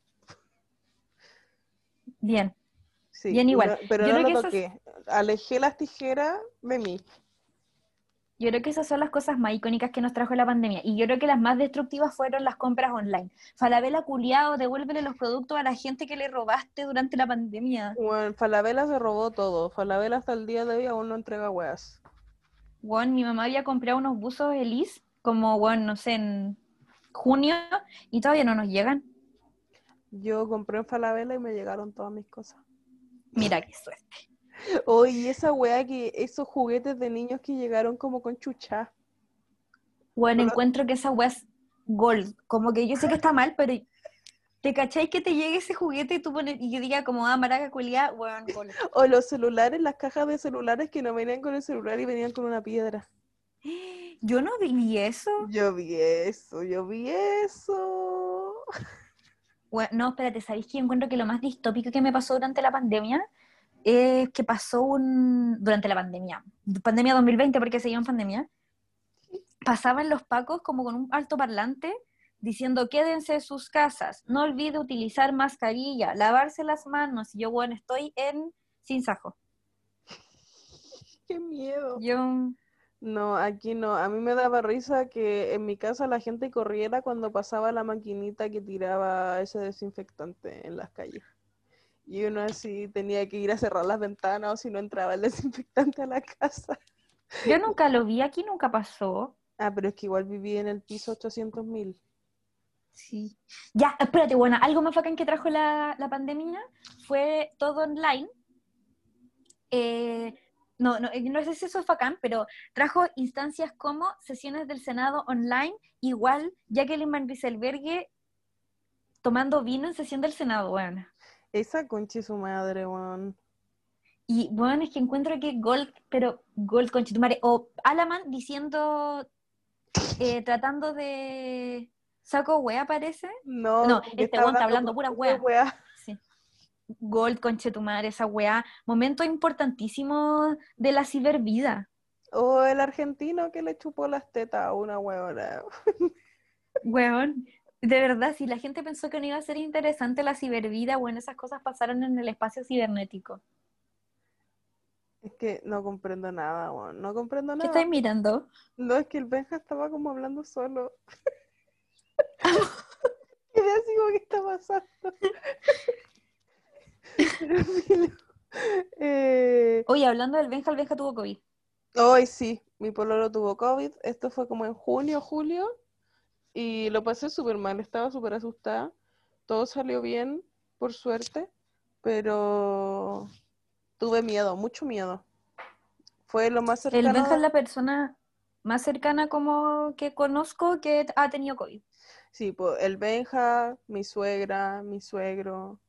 bien. Sí, Bien igual. no- pero Yo no lo toqué. Alejé las tijeras de mí. Yo creo que esas son las cosas más icónicas que nos trajo la pandemia. Y yo creo que las más destructivas fueron las compras online. Falabella culiao, devuélvele los productos a la gente que le robaste durante la pandemia. Bueno, Falabella se robó todo. Falabella hasta el día de hoy aún no entrega weas. Bueno, mi mamá había comprado unos buzos Elise, como, bueno, no sé, en junio, y todavía no nos llegan. Yo compré en Falabella y me llegaron todas mis cosas. Mira qué suerte. Oye, esa wea que esos juguetes de niños que llegaron como con chucha. Bueno, Hola. encuentro que esa weá es gold. Como que yo sé que está mal, pero ¿te cacháis que te llegue ese juguete y tú pones, y yo diga como, ah, maraca culiá, weón, gold. O los celulares, las cajas de celulares que no venían con el celular y venían con una piedra. Yo no vi eso. Yo vi eso, yo vi eso. Bueno, no, espérate, ¿sabéis que yo encuentro que lo más distópico que me pasó durante la pandemia es que pasó un... durante la pandemia, pandemia 2020 porque seguía en pandemia, pasaban los pacos como con un alto parlante diciendo quédense en sus casas, no olvide utilizar mascarilla, lavarse las manos. Y yo, bueno, estoy en sin sajo. Qué miedo. Yo, No, aquí no. A mí me daba risa que en mi casa la gente corriera cuando pasaba la maquinita que tiraba ese desinfectante en las calles. Y uno así tenía que ir a cerrar las ventanas o si no entraba el desinfectante a la casa. yo nunca lo vi, aquí nunca pasó. Ah, pero es que igual viví en el piso 800 mil. Sí. Ya, espérate, bueno, algo más bacán que trajo la, la pandemia fue todo online. Eh, no, no, eh, no sé si eso es bacán, pero trajo instancias como sesiones del Senado online, igual Jacqueline Van Rieselberghe tomando vino en sesión del Senado, bueno. Esa concha de su madre, weón. Y bueno, es que encuentro que Gold, pero Gold conchetumare, o Alaman diciendo, eh, tratando de saco wea parece. No, No, este está weón está hablando pura pura wea. wea. Gold, conchetumare, esa weá. Momento importantísimo de la cibervida. O el argentino que le chupó las tetas a una weona. Weón. De verdad, si la gente pensó que no iba a ser interesante la cibervida, bueno, esas cosas pasaron en el espacio cibernético. Es que no comprendo nada, weón. No comprendo ¿Qué nada. estáis mirando? No, es que el Benja estaba como hablando solo. Quedé así como, ¿qué está pasando? Eh, Oye, hablando del Benja, el Benja tuvo COVID. Hoy sí, mi pololo tuvo COVID. Esto fue como en junio, julio. Y lo pasé súper mal, estaba súper asustada. Todo salió bien, por suerte. Pero tuve miedo, mucho miedo. Fue lo más El cercano. Benja es la persona más cercana como que conozco que ha tenido COVID. Sí, pues el Benja, mi suegra, mi suegro.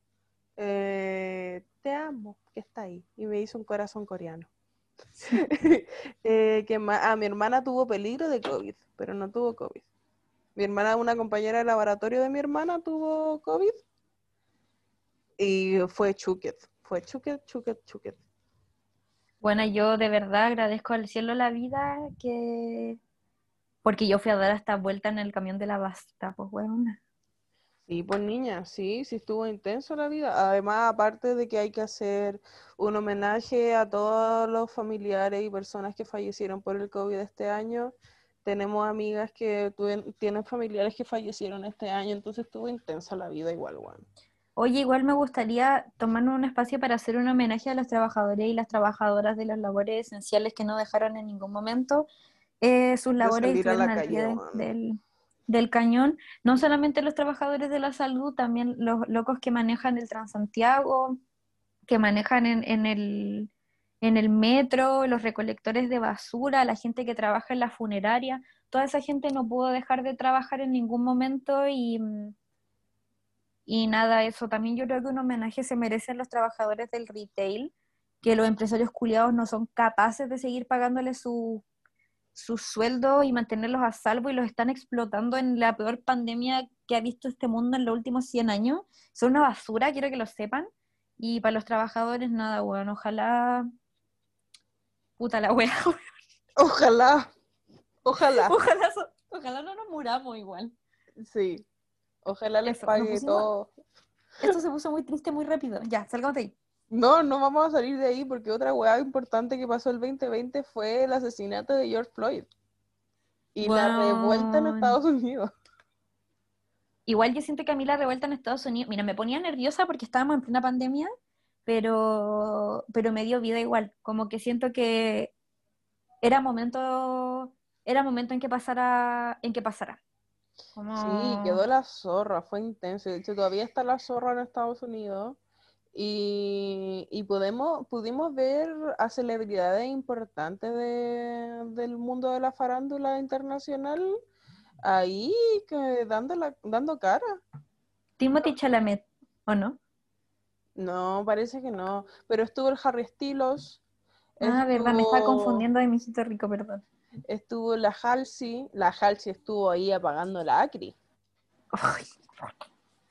Eh, te amo, que está ahí. Y me hizo un corazón coreano. Eh, ¿qué más? Ah, mi hermana tuvo peligro de COVID, pero no tuvo COVID. Mi hermana, una compañera de laboratorio de mi hermana, tuvo COVID. Y fue chuquet. Fue chuquet, chuquet, chuquet. Bueno, yo de verdad agradezco al cielo la vida que... Porque yo fui a dar esta vuelta en el camión de la basta, pues bueno. Sí, pues niña, sí, sí estuvo intenso la vida. Además, aparte de que hay que hacer un homenaje a todos los familiares y personas que fallecieron por el COVID este año, tenemos amigas que tienen familiares que fallecieron este año, entonces estuvo intensa la vida igual, weón. Oye, igual me gustaría tomarnos un espacio para hacer un homenaje a los trabajadores y las trabajadoras de las labores esenciales que no dejaron en ningún momento eh, sus labores y la calle, del, del cañón. No solamente los trabajadores de la salud, también los locos que manejan el Transantiago, que manejan en, en el, en el metro, los recolectores de basura, la gente que trabaja en la funeraria. Toda esa gente no pudo dejar de trabajar en ningún momento y... y nada, eso también yo creo que un homenaje se merece a los trabajadores del retail, que los empresarios culiados no son capaces de seguir pagándoles su, su sueldo y mantenerlos a salvo y los están explotando en la peor pandemia que ha visto este mundo en los últimos 100 años. Son una basura, quiero que lo sepan. Y para los trabajadores, nada, bueno, ojalá... Puta la wea. Ojalá, ojalá, ojalá, so- ojalá no nos muramos igual. sí. Ojalá les Eso, pague todo. Esto se puso muy triste muy rápido. Ya, salgamos de ahí. No, no vamos a salir de ahí porque otra weá importante que pasó el 2020 fue el asesinato de George Floyd. Y la revuelta en. Estados Unidos. Igual yo siento que a mí la revuelta en Estados Unidos, mira, me ponía nerviosa porque estábamos en plena pandemia, pero, pero me dio vida igual, como que siento que era momento, era momento en que pasara, en que pasara. Como- Sí, quedó la zorra, fue intenso. De hecho, todavía está la zorra en Estados Unidos. Y, y podemos, pudimos ver a celebridades importantes de- del mundo de la farándula internacional ahí que dando, la, dando cara. Timothy Chalamet, ¿o no? No, parece que no. Pero estuvo el Harry Styles. Ah, verdad, me está confundiendo de mi hijito rico, perdón. Estuvo la Halsey. La Halsey estuvo ahí apagando la Acri. Ay,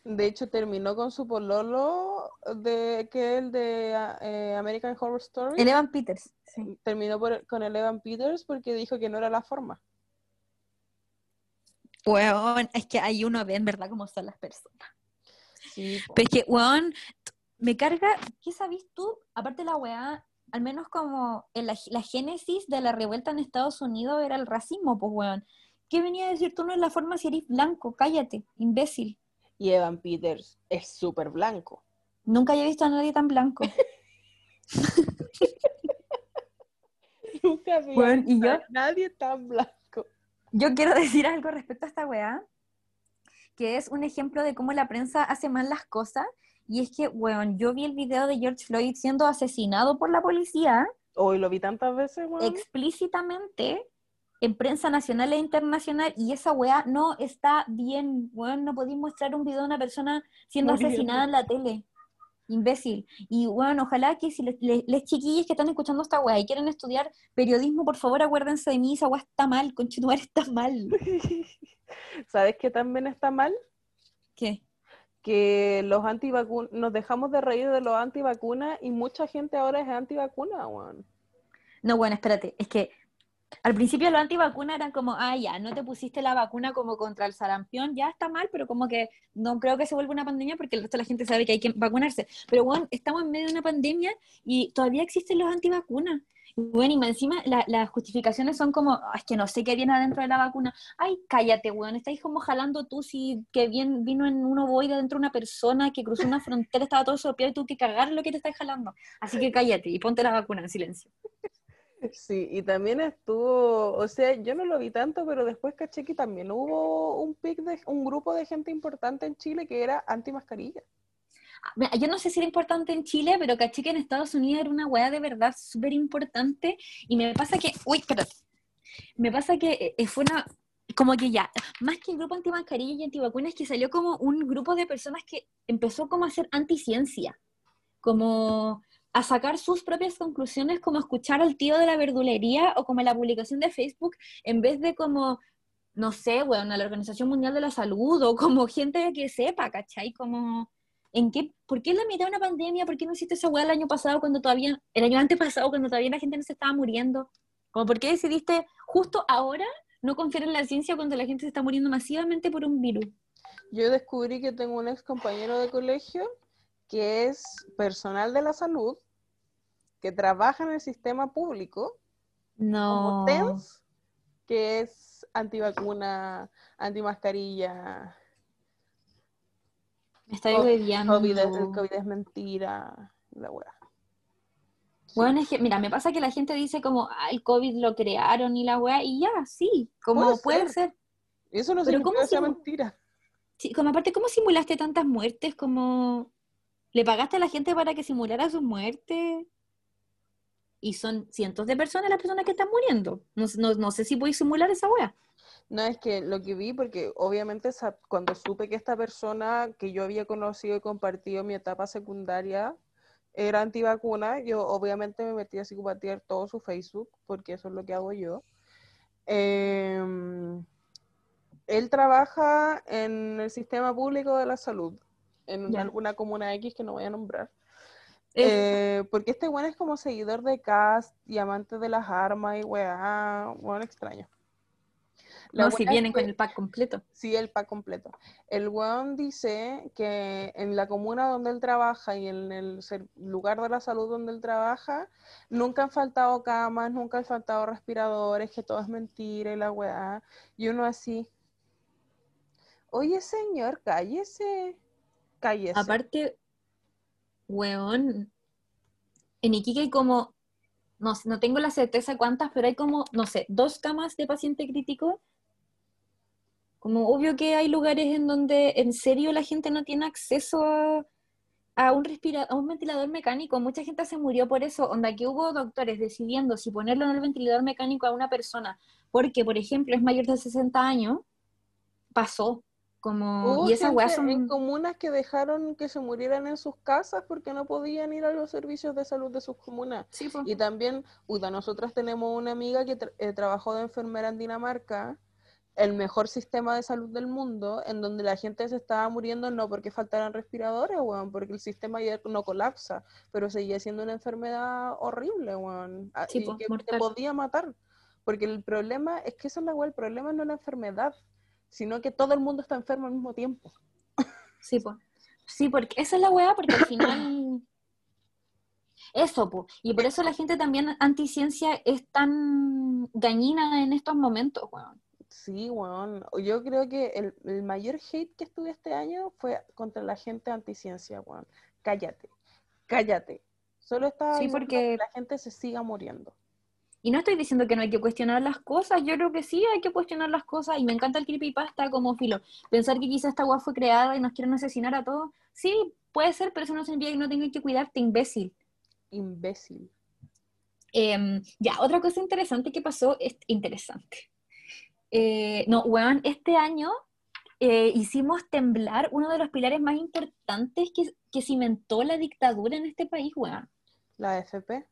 De hecho, terminó con su pololo, de, que el de ah, eh, American Horror Story. el Evan Peters, sí. Terminó por- con el Evan Peters porque dijo que no era la forma. Weón, es que ahí uno ve en verdad cómo son las personas. Sí, po. Pero es que, weón, me carga, ¿qué sabes tú? Aparte de la weá, al menos como en la, la génesis de la revuelta en Estados Unidos era el racismo, pues weón. ¿Qué venía a decir tú no es la forma si eres blanco? Cállate, imbécil. Y Evan Peters es súper blanco. Nunca había visto a nadie tan blanco. Nunca había Bueno, ¿y a yo? nadie tan blanco. Yo quiero decir algo respecto a esta weá, que es un ejemplo de cómo la prensa hace mal las cosas. Y es que, weón, yo vi el video de George Floyd siendo asesinado por la policía. Hoy lo vi tantas veces, weón. explícitamente en prensa nacional e internacional y esa weá no está bien, weón, no podéis mostrar un video de una persona siendo asesinada en la tele. Imbécil. Y bueno, ojalá que si les, les, les chiquillos que están escuchando esta weá y quieren estudiar periodismo, por favor acuérdense de mí, esa weá está mal, conchetumare está mal. ¿Sabes qué también está mal? ¿Qué? Que los antivacunas, nos dejamos de reír de los antivacunas y mucha gente ahora es antivacuna, weón. No, bueno, espérate, es que al principio los antivacunas eran como, ah, ya, no te pusiste la vacuna como contra el sarampión, ya está mal, pero como que no creo que se vuelva una pandemia porque el resto de la gente sabe que hay que vacunarse. Pero bueno, estamos en medio de una pandemia y todavía existen los antivacunas. Bueno, y encima la- las justificaciones son como, "Ah, es que no sé qué viene adentro de la vacuna. Ay, cállate, weón, estáis como jalando tú si que bien vino en un ovoide dentro de una persona que cruzó una frontera, estaba todo sopeado y tú que cagar lo que te estás jalando. Así que cállate y ponte la vacuna en silencio. Sí, y también estuvo, o sea, yo no lo vi tanto, pero después caché que también hubo un pic de un grupo de gente importante en Chile que era anti-mascarilla. Mira, Yo no sé si era importante en Chile, pero caché que en Estados Unidos era una weá de verdad súper importante. Y me pasa que, uy, espérate. Me pasa que eh, fue una, como que ya, más que el grupo antimascarilla y antivacunas, que salió como un grupo de personas que empezó como a hacer anticiencia, como a sacar sus propias conclusiones, como escuchar al tío de la verdulería o como la publicación de Facebook, en vez de como, no sé, bueno, a la Organización Mundial de la Salud o como gente que sepa, ¿cachai? Como, ¿en qué, ¿por qué en la mitad de una pandemia? ¿Por qué no hiciste esa weá el año pasado cuando todavía, el año antes pasado cuando todavía la gente no se estaba muriendo? Como, ¿por qué decidiste justo ahora no confiar en la ciencia cuando la gente se está muriendo masivamente por un virus? Yo descubrí que tengo un ex compañero de colegio que es personal de la salud, que trabaja en el sistema público, No. como TENS, que es antivacuna, antimascarilla, Me estoy bebiendo. COVID, el COVID es mentira, la wea. Bueno, es que, mira, me pasa que la gente dice como, ah, el COVID lo crearon y la weá, y ya, sí, como Puede puede, ser. eso no Pero significa ¿cómo que sea mentira. Sí, como aparte, ¿cómo simulaste tantas muertes? Como, ¿le pagaste a la gente para que simulara sus muertes? Y son cientos de personas las personas que están muriendo. No, no, no sé si podéis simular esa weá. No, es que lo que vi, porque obviamente cuando supe que esta persona que yo había conocido y compartido mi etapa secundaria era antivacuna, yo obviamente me metí a psicopatear todo su Facebook, porque eso es lo que hago yo. Em, él trabaja en el sistema público de la salud, en Ya. alguna comuna X que no voy a nombrar. Eh, porque este weón es como seguidor de Cast y amante de las armas y weá, weón extraño. La no, si es vienen que- con el pack completo. Sí, el pack completo. El weón dice que en la comuna donde él trabaja y en el lugar de la salud donde él trabaja, nunca han faltado camas, nunca han faltado respiradores, que todo es mentira y la weá. Y uno así, oye señor, cállese, cállese. Aparte, weón, en Iquique hay como, no, no tengo la certeza cuántas, pero hay como, no sé, dos camas de paciente crítico. Como obvio que hay lugares en donde en serio la gente no tiene acceso a, un respira- a un ventilador mecánico. Mucha gente se murió por eso. Onda que hubo doctores decidiendo si ponerlo en el ventilador mecánico a una persona porque, por ejemplo, es mayor de 60 años, pasó. Como, y esas weas son... en comunas que dejaron que se murieran en sus casas porque no podían ir a los servicios de salud de sus comunas. Sí. Y también, puta, nosotras tenemos una amiga que tra- eh, trabajó de enfermera en Dinamarca, el mejor sistema de salud del mundo, en donde la gente se estaba muriendo no porque faltaran respiradores, weón, porque el sistema ya no colapsa, pero seguía siendo una enfermedad horrible, weón, Sí, y que te podía matar. Porque el problema es que eso es la weá, el problema no es la enfermedad, sino que todo el mundo está enfermo al mismo tiempo. Sí, po. Sí, porque esa es la weá, porque al final. Eso, po. Y por eso la gente también anticiencia es tan dañina en estos momentos, weón. Sí, weón. Yo creo que el, el mayor hate que estuve este año fue contra la gente anticiencia, weón. Cállate, cállate. Solo estaba Sí, porque- que la gente se siga muriendo. Y no estoy diciendo que no hay que cuestionar las cosas, yo creo que sí hay que cuestionar las cosas, y me encanta el creepypasta como filo. Pensar que quizá esta weá fue creada y nos quieren asesinar a todos, sí, puede ser, pero eso no significa que no tengas que cuidarte, imbécil. Imbécil. Em, ya, otra cosa interesante que pasó, es interesante. Eh, no, weón, este año eh, hicimos temblar uno de los pilares más importantes que, que cimentó la dictadura en este país, weón. La FP.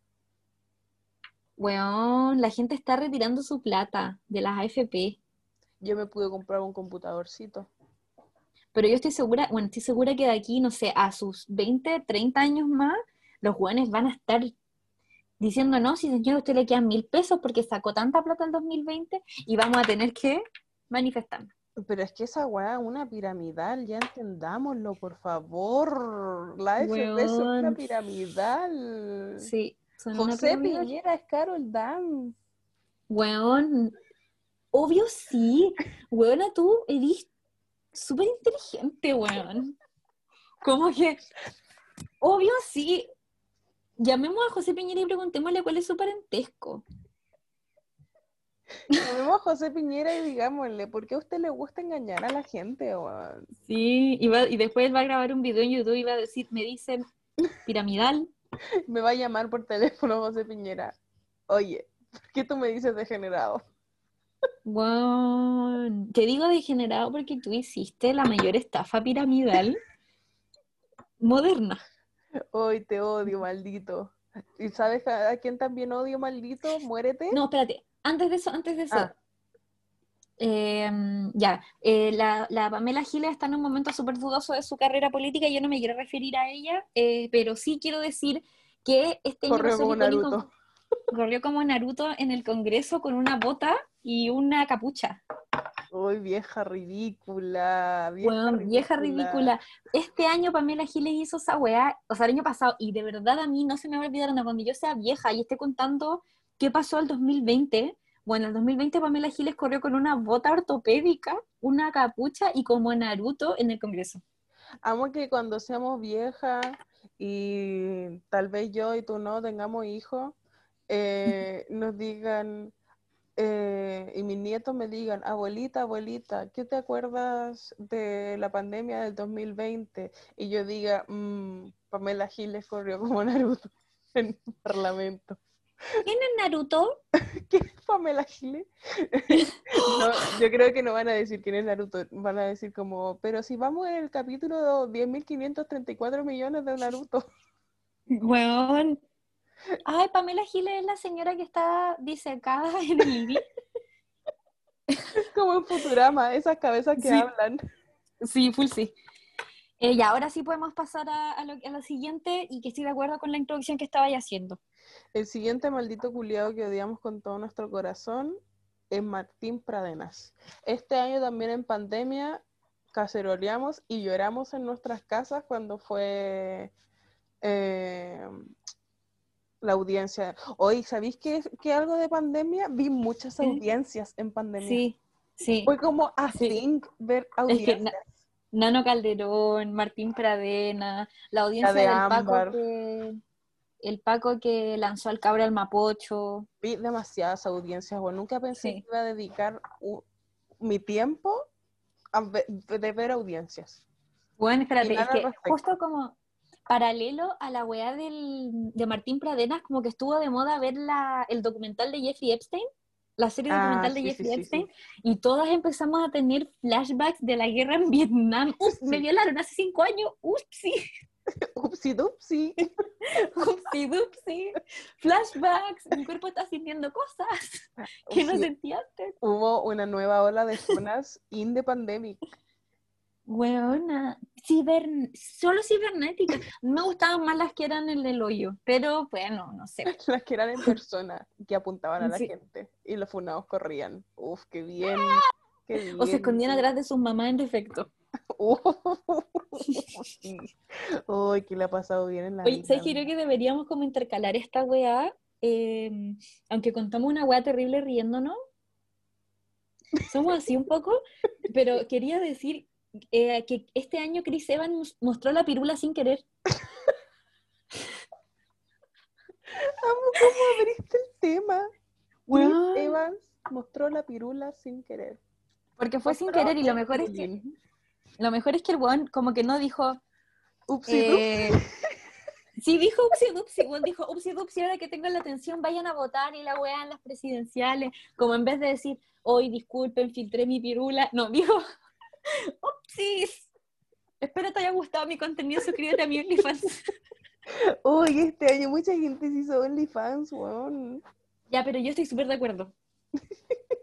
Weón, la gente está retirando su plata de las AFP. Yo me pude comprar un computadorcito. Pero yo estoy segura, bueno, estoy segura que de aquí, no sé, a sus 20, 30 años más, los jóvenes van a estar diciendo, no, si señor, a usted le quedan mil pesos porque sacó tanta plata el 2020 y vamos a tener que manifestarnos. Pero es que esa weá es una piramidal, ya entendámoslo, por favor. La FP es una piramidal. Sí, son José. Piñera es Carol Dance. Weón, obvio sí. Weona, tú eres súper inteligente, weón. ¿Cómo que? Obvio sí. Llamemos a José Piñera y preguntémosle cuál es su parentesco. Llamemos a José Piñera y digámosle, ¿por qué a usted le gusta engañar a la gente, weón? Sí, y, va- y después él va a grabar un video en YouTube y va a decir, me dicen piramidal. Me va a llamar por teléfono José Piñera. Oye, ¿por qué tú me dices degenerado? Bueno, te digo degenerado porque tú hiciste la mayor estafa piramidal moderna. Hoy te odio, maldito. ¿Y sabes a a quién también odio, maldito? Muérete. No, espérate. Antes de eso, antes de eso. Ah. Eh, ya, eh, la, la Pamela Giles está en un momento súper dudoso de su carrera política yo no me quiero referir a ella, eh, pero sí quiero decir que este año Corrió como Naruto. corrió como Naruto en el Congreso con una bota y una capucha. Uy, vieja ridícula. Vieja Weón, vieja ridícula. Este año Pamela Giles hizo esa weá, o sea, el año pasado, y de verdad a mí no se me va a olvidar nada, cuando yo sea vieja y esté contando qué pasó el 2020. Bueno, el 2020 Pamela Giles corrió con una bota ortopédica, una capucha y como Naruto en el Congreso. Amo que cuando seamos viejas y tal vez yo y tú no tengamos hijos, eh, nos digan, eh, y mis nietos me digan, abuelita, abuelita, ¿qué te acuerdas de la pandemia del 2020? Y yo diga, "Mm, Pamela Giles corrió como Naruto en el Parlamento. ¿Quién es Naruto? ¿Quién es Pamela Giles? No, yo creo que no van a decir quién es Naruto, van a decir como, pero si vamos en el capítulo 10.534 millones de Naruto. Weón. Ay, Pamela Giles es la señora que está disecada en el living. Como en Futurama, esas cabezas que Sí. hablan. Sí, full sí. Eh, y ahora sí podemos pasar a, a lo, a lo siguiente y que estoy de acuerdo con la introducción que estaba haciendo. El siguiente maldito culiado que odiamos con todo nuestro corazón es Martín Pradenas. Este año también en pandemia caceroleamos y lloramos en nuestras casas cuando fue eh, la audiencia. Hoy, ¿sabéis que, que algo de pandemia? Vi muchas audiencias en pandemia. Sí, sí. Fue como a Sí. think ver audiencias. Nano Calderón, Martín Pradena, la audiencia de del Ámbar. Paco que el Paco que lanzó al cabra al Mapocho. Vi demasiadas audiencias, bueno, nunca pensé Sí. que iba a dedicar u- mi tiempo a ve- de ver audiencias. Bueno, espérate, es que justo como paralelo a la weá del, de Martín Pradenas, como que estuvo de moda ver la, el documental de Jeffrey Epstein, la serie Ah, documental de sí, sí, Jeffrey sí, sí. Epstein, y todas empezamos a tener flashbacks de la guerra en Vietnam. Ups, me Sí. violaron hace cinco años, upsi, Upsi dupsi. upsi, dupsi. Flashbacks, mi cuerpo está sintiendo cosas que no Sí, sentía antes. Hubo una nueva ola de zonas in the pandemic. Weona, ciber, solo cibernética. Me gustaban más las que eran el del hoyo, pero bueno, no sé. Las que eran en persona, que apuntaban a la Sí. gente. Y los funados corrían. Uf, qué bien. Qué bien. O se escondían atrás de sus mamás en defecto. Uy, que le ha pasado bien en la Oye, vida. ¿sabes creo que deberíamos como intercalar esta weá? eh, aunque contamos una weá terrible riéndonos. Somos así un poco, pero quería decir eh, que este año Chris Evans mostró la pirula sin querer. Amo cómo abriste el tema. Chris. Evans mostró la pirula sin querer. Porque fue sin querer y lo mejor es que lo mejor es que el weón como que no dijo Upsi Eh, sí, dijo upsi dupsi, weón, dijo upsi dupsi, ahora que tengo la atención, vayan a votar y la weá en las presidenciales, como en vez de decir, hoy disculpen, filtré mi pirula, no, dijo, upsis, espero te haya gustado mi contenido, suscríbete a mi OnlyFans. Uy, este año mucha gente se hizo OnlyFans, weón. ya, pero yo estoy súper de acuerdo.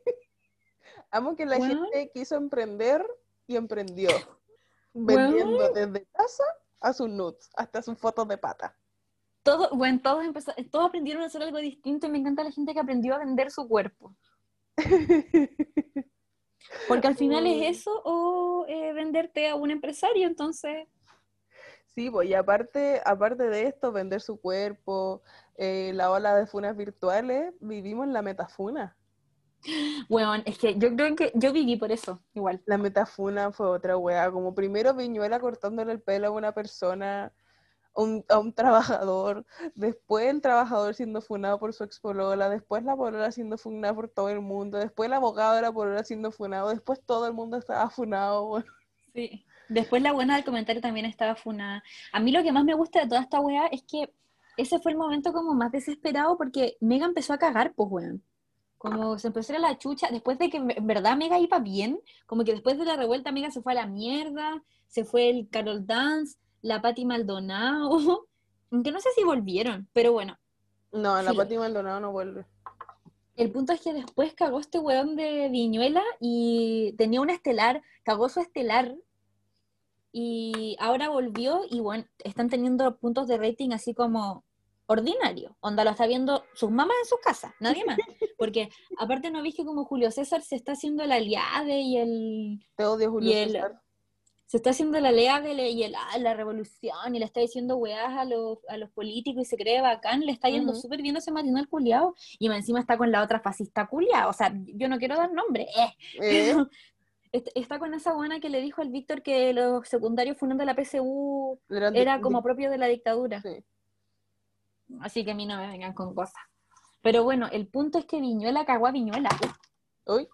Amo que la gente quiso emprender y emprendió. Vendiendo desde taza a sus nudes, hasta sus fotos de pata. Todo, bueno, todos, empezó- todos aprendieron a hacer algo distinto y me encanta la gente que aprendió a vender su cuerpo. Porque al final es eso o eh, venderte a un empresario, entonces... Sí, pues, y aparte, aparte de esto, vender su cuerpo, eh, la ola de funas virtuales, vivimos la metafuna. Bueno, es que yo creo que yo viví por eso, igual. La metafuna fue otra wea, como primero Viñuela cortándole el pelo a una persona, a un trabajador, después el trabajador siendo funado por su expolola, después la polola siendo funada por todo el mundo, después el abogado de la polola siendo funado, después todo el mundo estaba funado. Sí. Después la buena del comentario también estaba funada. A mí lo que más me gusta de toda esta weá es que ese fue el momento como más desesperado porque Mega empezó a cagar, pues weón. Como se empezó a ir a la chucha, después de que en verdad Mega iba bien, como que después de la revuelta Mega se fue a la mierda, se fue el Carol Dance, la Patti Maldonado, aunque no sé si volvieron, pero bueno. No, la Filo. Pati Maldonado no vuelve. El punto es que después cagó este weón de Viñuela y tenía una estelar, cagó su estelar y ahora volvió y bueno, están teniendo puntos de rating así como ordinario. Onda lo está viendo sus mamás en sus casas, nadie más. Porque aparte no viste como Julio César se está haciendo el aliade y el Te odio, Julio Y el- César. Se está haciendo la aliade y el ah, la revolución y le está diciendo weás a los, a los políticos y se cree bacán, le está yendo Ujú. súper bien ese matinal culiao y encima está con la otra fascista culiao. O sea, yo no quiero dar nombre, eh, Eh, está con esa buena que le dijo al Víctor que los secundarios fundando la PSU era di- como propio de la dictadura. Sí. Así que a mí no me vengan con cosas. Pero bueno, el punto es que Viñuela cagó a Viñuela. Uy,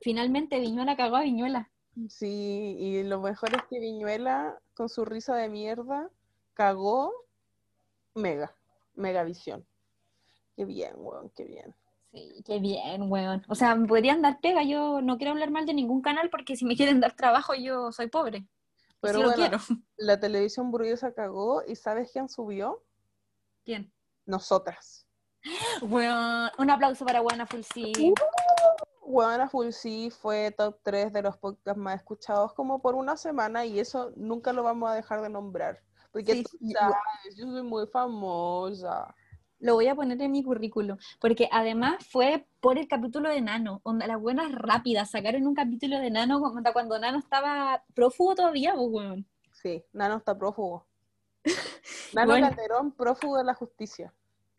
Finalmente Viñuela cagó a Viñuela. Sí, y lo mejor es que Viñuela, con su risa de mierda, cagó Mega, Megavisión. Qué bien, weón, qué bien. Sí, qué bien, weón. O sea, me podrían dar pega. Yo no quiero hablar mal de ningún canal porque si me quieren dar trabajo yo soy pobre. Pero sí lo bueno, quiero. la televisión burguesa cagó, ¿y sabes quién subió? ¿Quién? Nosotras. Weón, un aplauso para Buena Full sí. Juana Full sí fue top 3 de los podcasts más escuchados como por una semana y eso nunca lo vamos a dejar de nombrar. Porque Sí, tú sabes, yo soy muy famosa. Lo voy a poner en mi currículum. Porque además fue por el capítulo de Nano. Onda, las buenas rápidas. Sacaron un capítulo de Nano cuando Nano estaba prófugo todavía, pues, weón. Sí, Nano está prófugo. Nano Bueno. Calderón, prófugo de la justicia.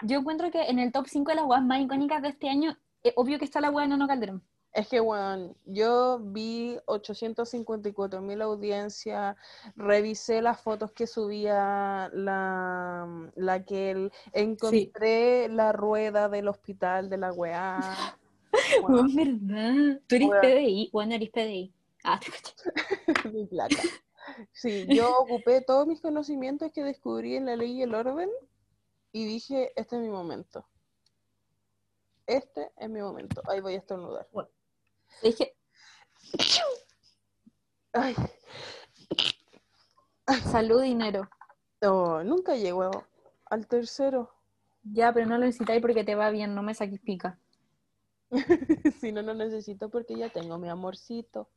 Yo encuentro que en el top 5 de las weas más icónicas de este año, es obvio que está la wea de Nano Calderón. Es que, bueno, yo vi 854 mil audiencias, revisé las fotos que subía la, la que él, encontré la rueda del hospital de la weá. Bueno, verdad. Tú eres. PDI. Bueno, eres PDI. Ah, te mi plata. Sí, yo ocupé todos mis conocimientos que descubrí en la ley y el orden y dije, este es mi momento. Este es mi momento. Ahí voy a estornudar. Dije, Ay, salud, dinero. no, nunca llego al tercero. Ya, pero no lo necesitáis porque te va bien, no me saques pica. si no, no necesito porque ya tengo mi amorcito.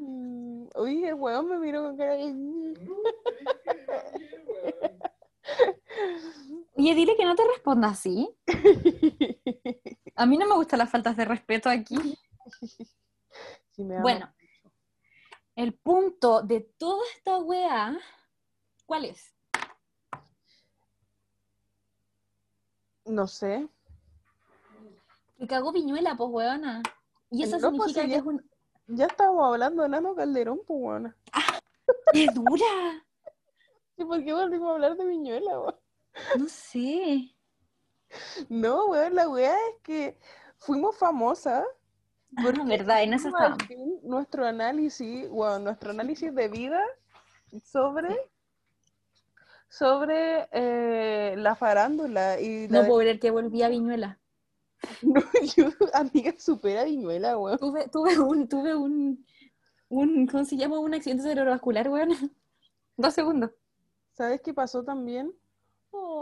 Mm, Uy, el hueón me miró con cara de... Oye, dile que no te responda así. A mí no me gustan las faltas de respeto aquí. Sí, me ama. Bueno, el punto de toda esta wea, ¿cuál es? No sé. Que cagó Viñuela, pues weona. Y eso No, significa que ya- es un... Ya estábamos hablando de Nano Calderón, pues bueno. ¡Qué dura! ¿Y por qué volvimos a hablar de Viñuela, weón? No sé. No, weón, la weá es que fuimos famosas. Ah, porque verdad, en eso fin Nuestro análisis, bueno, nuestro análisis de vida sobre, sobre eh, la farándula y la No puedo creer que volví a Viñuela. No, yo, amiga, supera Viñuela, weón. Tuve, tuve un, tuve un, un, ¿cómo se llama? Un accidente cerebrovascular, weón. Dos segundos. ¿Sabes qué pasó también?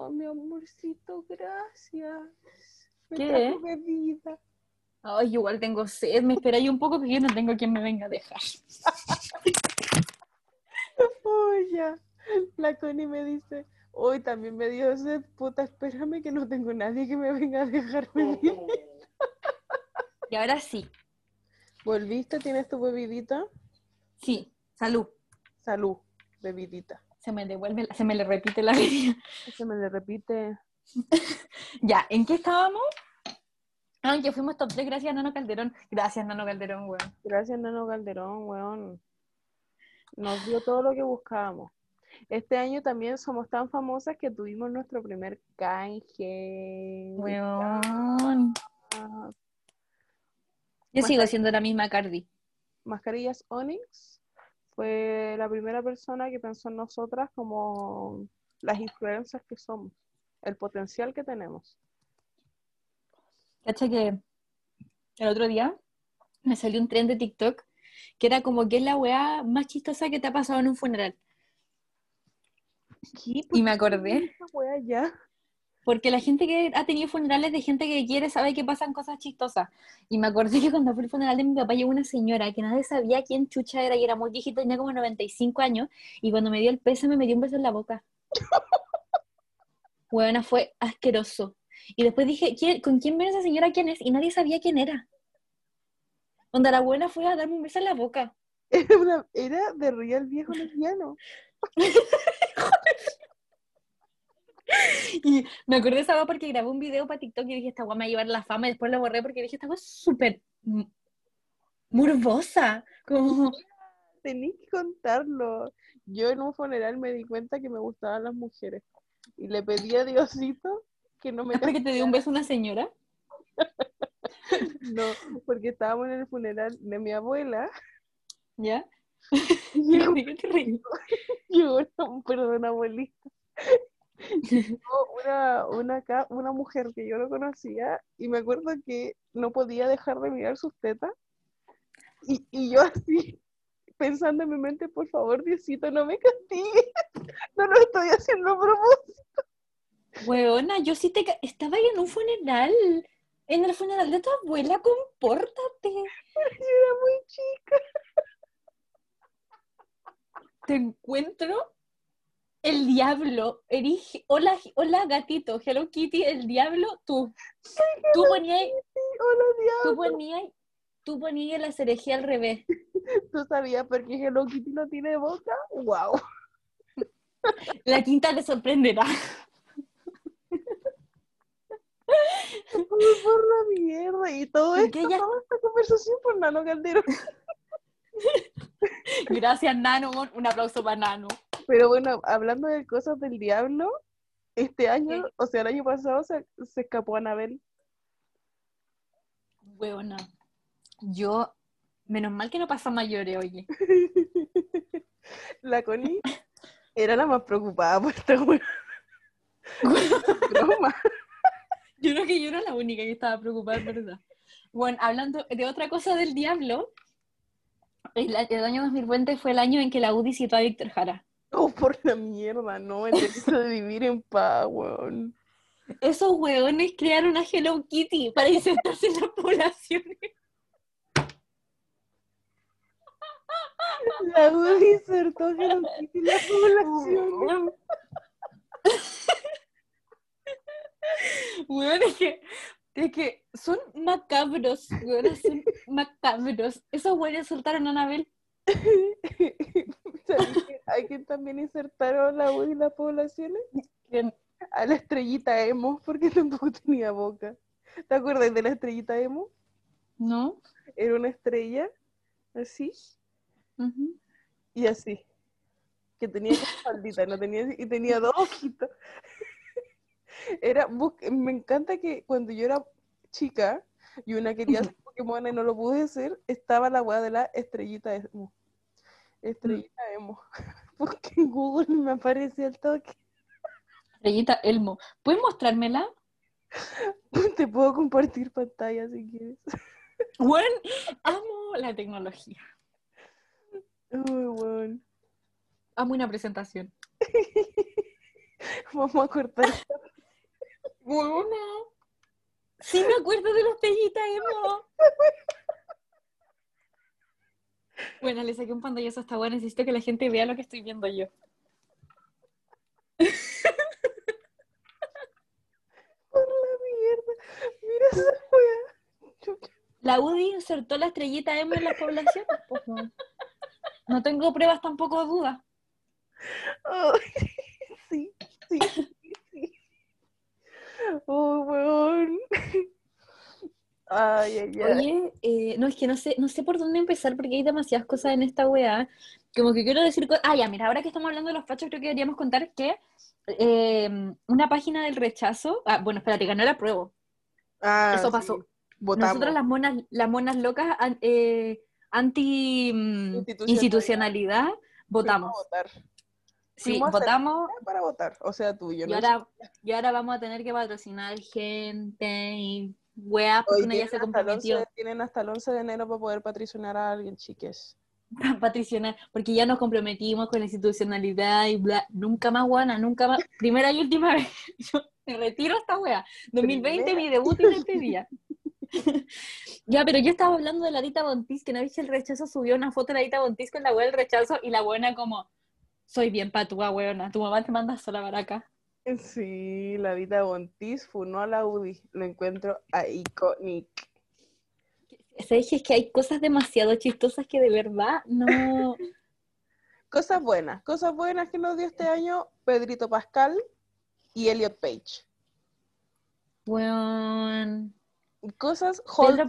Oh, mi amorcito, gracias. Me ¿Qué? trajo bebida. Ay, igual tengo sed. Me espera ahí un poco que yo no tengo quien me venga a dejar. Oh, ya. La Connie me dice, hoy también me dio sed, puta, espérame que no tengo nadie que me venga a dejar venir. Y ahora sí. ¿Volviste? ¿Tienes tu bebidita? Sí. Salud. Salud, bebidita. Se me devuelve, la- se me le repite la vida. Se me le repite. Ya, ¿en qué estábamos? Ah, que fuimos top 3 gracias a Nano Calderón. Gracias, Nano Calderón, weón. Gracias, Nano Calderón, weón. Nos dio todo lo que buscábamos. Este año también somos tan famosas que tuvimos nuestro primer canje. Weón. Ah, Yo sigo siendo la misma Cardi. Mascarillas Onyx fue la primera persona que pensó en nosotras como las influencers que somos, el potencial que tenemos. Cacha que el otro día me salió un tren de TikTok que era como que es la weá más chistosa que te ha pasado en un funeral. ¿Qué? Y me acordé. Esa wea ya. Porque la gente que ha tenido funerales de gente que quiere sabe que pasan cosas chistosas. Y me acordé que cuando fue el funeral de mi papá llegó una señora que nadie sabía quién chucha era y era muy viejita, tenía como 95 años. Y cuando me dio el pésame me dio un beso en la boca. Bueno, fue asqueroso. Y después dije, ¿quién- ¿con quién viene esa señora? ¿Quién es? Y nadie sabía quién era. Donde la buena fue a darme un beso en la boca. Era, una- era de real viejo lesbiano. Y me acordé de esa weá porque grabé un video para TikTok y dije, esta weá me va a llevar la fama. Y después lo borré porque dije, esta weá es súper morbosa. Como, Tenís que contarlo. Yo en un funeral me di cuenta que me gustaban las mujeres. Y le pedí a Diosito que no me ¿es porque te dio un beso una señora? No, porque estábamos en el funeral de mi abuela. ¿Ya? Y llegó, llegó una, perdón, abuelita. Una, una, mujer que yo no conocía y me acuerdo que no podía dejar de mirar sus tetas. Y, y yo así, pensando en mi mente, por favor, Diosito, no me castigues. No lo estoy haciendo a propósito. Weona, yo sí te... Estaba ahí en un funeral. En el funeral de tu abuela, compórtate. Yo era muy chica. Te encuentro el diablo. Erige... Hola, hola, gatito. Hello Kitty, el diablo, tú. Tú ponías... Hola, Tú diablo. ponías... Tú ponías la cerejía al revés. ¿Tú sabías por qué Hello Kitty no tiene boca? ¡Wow! La quinta te sorprenderá. Por la mierda. Y todo esto, ella- toda esta conversación por Nano Caldero. Gracias, Nano. Un aplauso para Nano. Pero bueno, hablando de cosas del diablo, este año, o sea, el año pasado se, se escapó Anabel. Huevona. Yo, menos mal que no pasa mayores, oye. La Connie era la más preocupada por esta wea. Broma. Yo creo que yo era la única que estaba preocupada, ¿verdad? Bueno, hablando de otra cosa del diablo, el, el año 2020 fue el año en que la UDI citó a Víctor Jara. Oh, por la mierda, no, el derecho de vivir en paz, weón. Esos hueones crearon a Hello Kitty para insertarse en las poblaciones. La UDI insertó Hello Kitty en la población. Hueón, es que, es que son macabros, hueones, son macabros. Esos hueones soltaron a Anabel. ¿Sabes que Hay que también insertaron la UDI en las poblaciones a la estrellita emo, porque tampoco tenía boca. ¿Te acuerdas de la estrellita emo? ¿No? Era una estrella, así, y así. Que tenía faldita, no tenía, y tenía dos ojitos. Era, me encanta que cuando yo era chica y una quería ser Pokémon y no lo pude ser, estaba la weá de la estrellita emo. Estrellita emo. Porque en Google me aparece el toque. Estrellita Elmo. ¿Puedes mostrármela? Te puedo compartir pantalla si quieres. Bueno, amo la tecnología. Uy, bueno. Amo una presentación. Vamos a cortar. Bueno. Sí me acuerdo de la estrellita emo. Bueno, le saqué un pantallazo a esta buena. Necesito que la gente vea lo que estoy viendo yo. Por la mierda. Mira esa. Chucha. La UDI insertó la estrellita emo en las poblaciones. pues. No tengo pruebas tampoco de duda. Sí, sí, sí, sí. Oh, weón. Ay, ay, ay. Oye, eh, no, es que no sé, no sé por dónde empezar porque hay demasiadas cosas en esta weá. Como que quiero decir cosas. Ah, ya, mira, ahora que estamos hablando de los fachos, creo que deberíamos contar que eh, una página del rechazo. Ah, bueno, espérate, ganó la prueba. Ah, Eso sí. pasó. Votamos. Nosotros las monas, las monas locas eh, anti mm, Institucionalidad. votamos. Sí, votamos para votar. O sea, tú y yo. y no ahora, y ahora vamos a tener que patrocinar gente y weas, porque uno ya se hasta comprometió 11 tienen hasta el 11 de enero para poder patrocinar a alguien, chiques. patricional, porque ya nos comprometimos con la institucionalidad y bla, nunca más, guana, nunca más, primera y última vez, yo me retiro esta wea, 2020 mi debut y despedida. ya, pero yo estaba hablando de la Dita Bontis, que no viste el rechazo, subió una foto de la Dita Bontis con la wea del rechazo y la buena como, soy bien patúa, weona, tu mamá te manda sola para acá. Sí, la vida Bontis funó a la UDI. Lo encuentro a iconic. ¿Sabes es que hay cosas demasiado chistosas que de verdad no... Cosas buenas, cosas buenas que nos dio este año Pedrito Pascal y Elliot Page. Bueno... Cosas Pedro-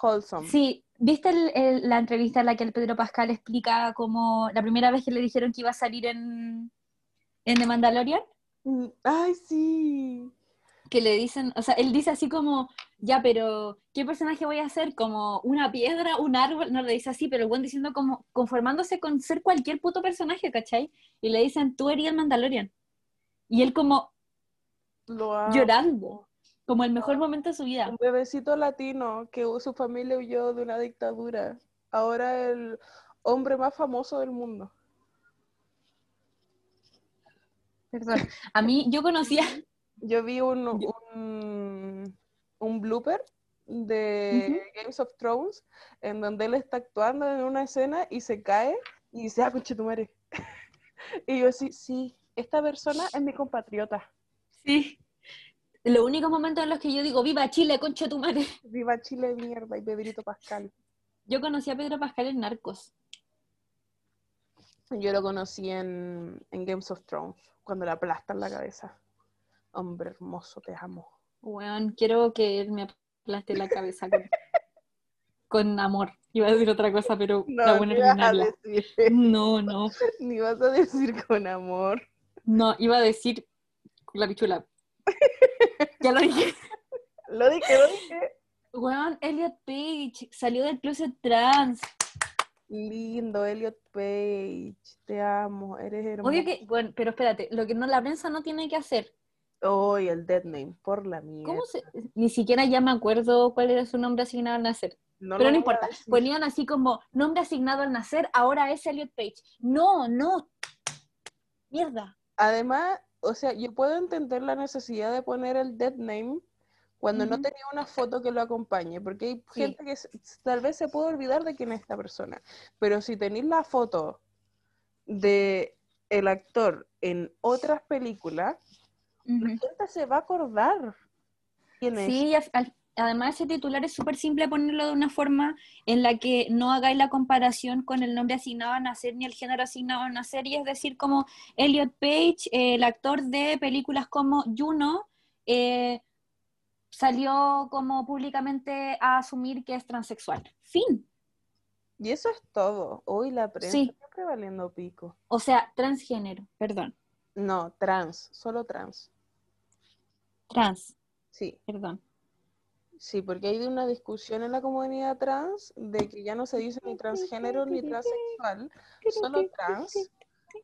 wholesome. Sí, ¿viste el- el- la entrevista en la que el Pedro Pascal explica como la primera vez que le dijeron que iba a salir en, en The Mandalorian? Mm, Ay, sí. Que le dicen, o sea, él dice así como, ya, pero ¿qué personaje voy a hacer? Como una piedra, un árbol, no le dice así, pero el buen diciendo como, conformándose con ser cualquier puto personaje, ¿cachai? Y le dicen, tú eres el Mandalorian. Y él como Lo llorando, como el mejor momento de su vida. Un bebecito latino que su familia huyó de una dictadura. Ahora el hombre más famoso del mundo. Perdón. A mí, yo conocía, Yo vi un, un, un blooper de Games of Thrones en donde él está actuando en una escena y se cae y dice, ah, madre. y yo así, sí, esta persona es mi compatriota. sí, los únicos momentos en los que yo digo, viva Chile, concha tu madre. Viva Chile mierda y Pedrito Pascal. Yo conocí a Pedro Pascal en Narcos. Yo lo conocí en, en Games of Thrones, cuando le aplastan la cabeza. Hombre hermoso, te amo. Weón, quiero que él me aplaste la cabeza con, con amor. Iba a decir otra cosa, pero la buena ni vas a eliminarla. decir, No, no, ni vas a decir con amor. no, iba a decir la pichula. Ya lo dije. Lo dije, lo dije. Weón, Elliot Page salió del closet trans. Lindo, Elliot Page, te amo, eres hermoso. Obvio que, bueno, pero espérate, lo que no la prensa no tiene que hacer. Hoy el dead name, por la mierda. ¿Cómo se.? Ni siquiera ya me acuerdo cuál era su nombre asignado al nacer. No Pero no importa. Ponían así como nombre asignado al nacer, ahora es Elliot Page. No, no. Mierda. Además, o sea, yo puedo entender la necesidad de poner el dead name cuando no tenía una foto que lo acompañe, porque hay Sí. gente que tal vez se puede olvidar de quién es esta persona. Pero si tenéis la foto de el actor en otras películas, la gente se va a acordar quién es. Sí, al- además ese titular es súper simple ponerlo de una forma en la que no hagáis la comparación con el nombre asignado a nacer ni el género asignado a nacer, y es decir, como Elliot Page, eh, el actor de películas como Juno, eh, salió como públicamente a asumir que es transexual. Fin. Y eso es todo. Hoy la prensa Sí. siempre valiendo pico. O sea, transgénero, perdón. No, trans, solo trans. Trans, Sí, perdón. sí, porque hay una discusión en la comunidad trans de que ya no se dice ni transgénero ni transexual, solo trans,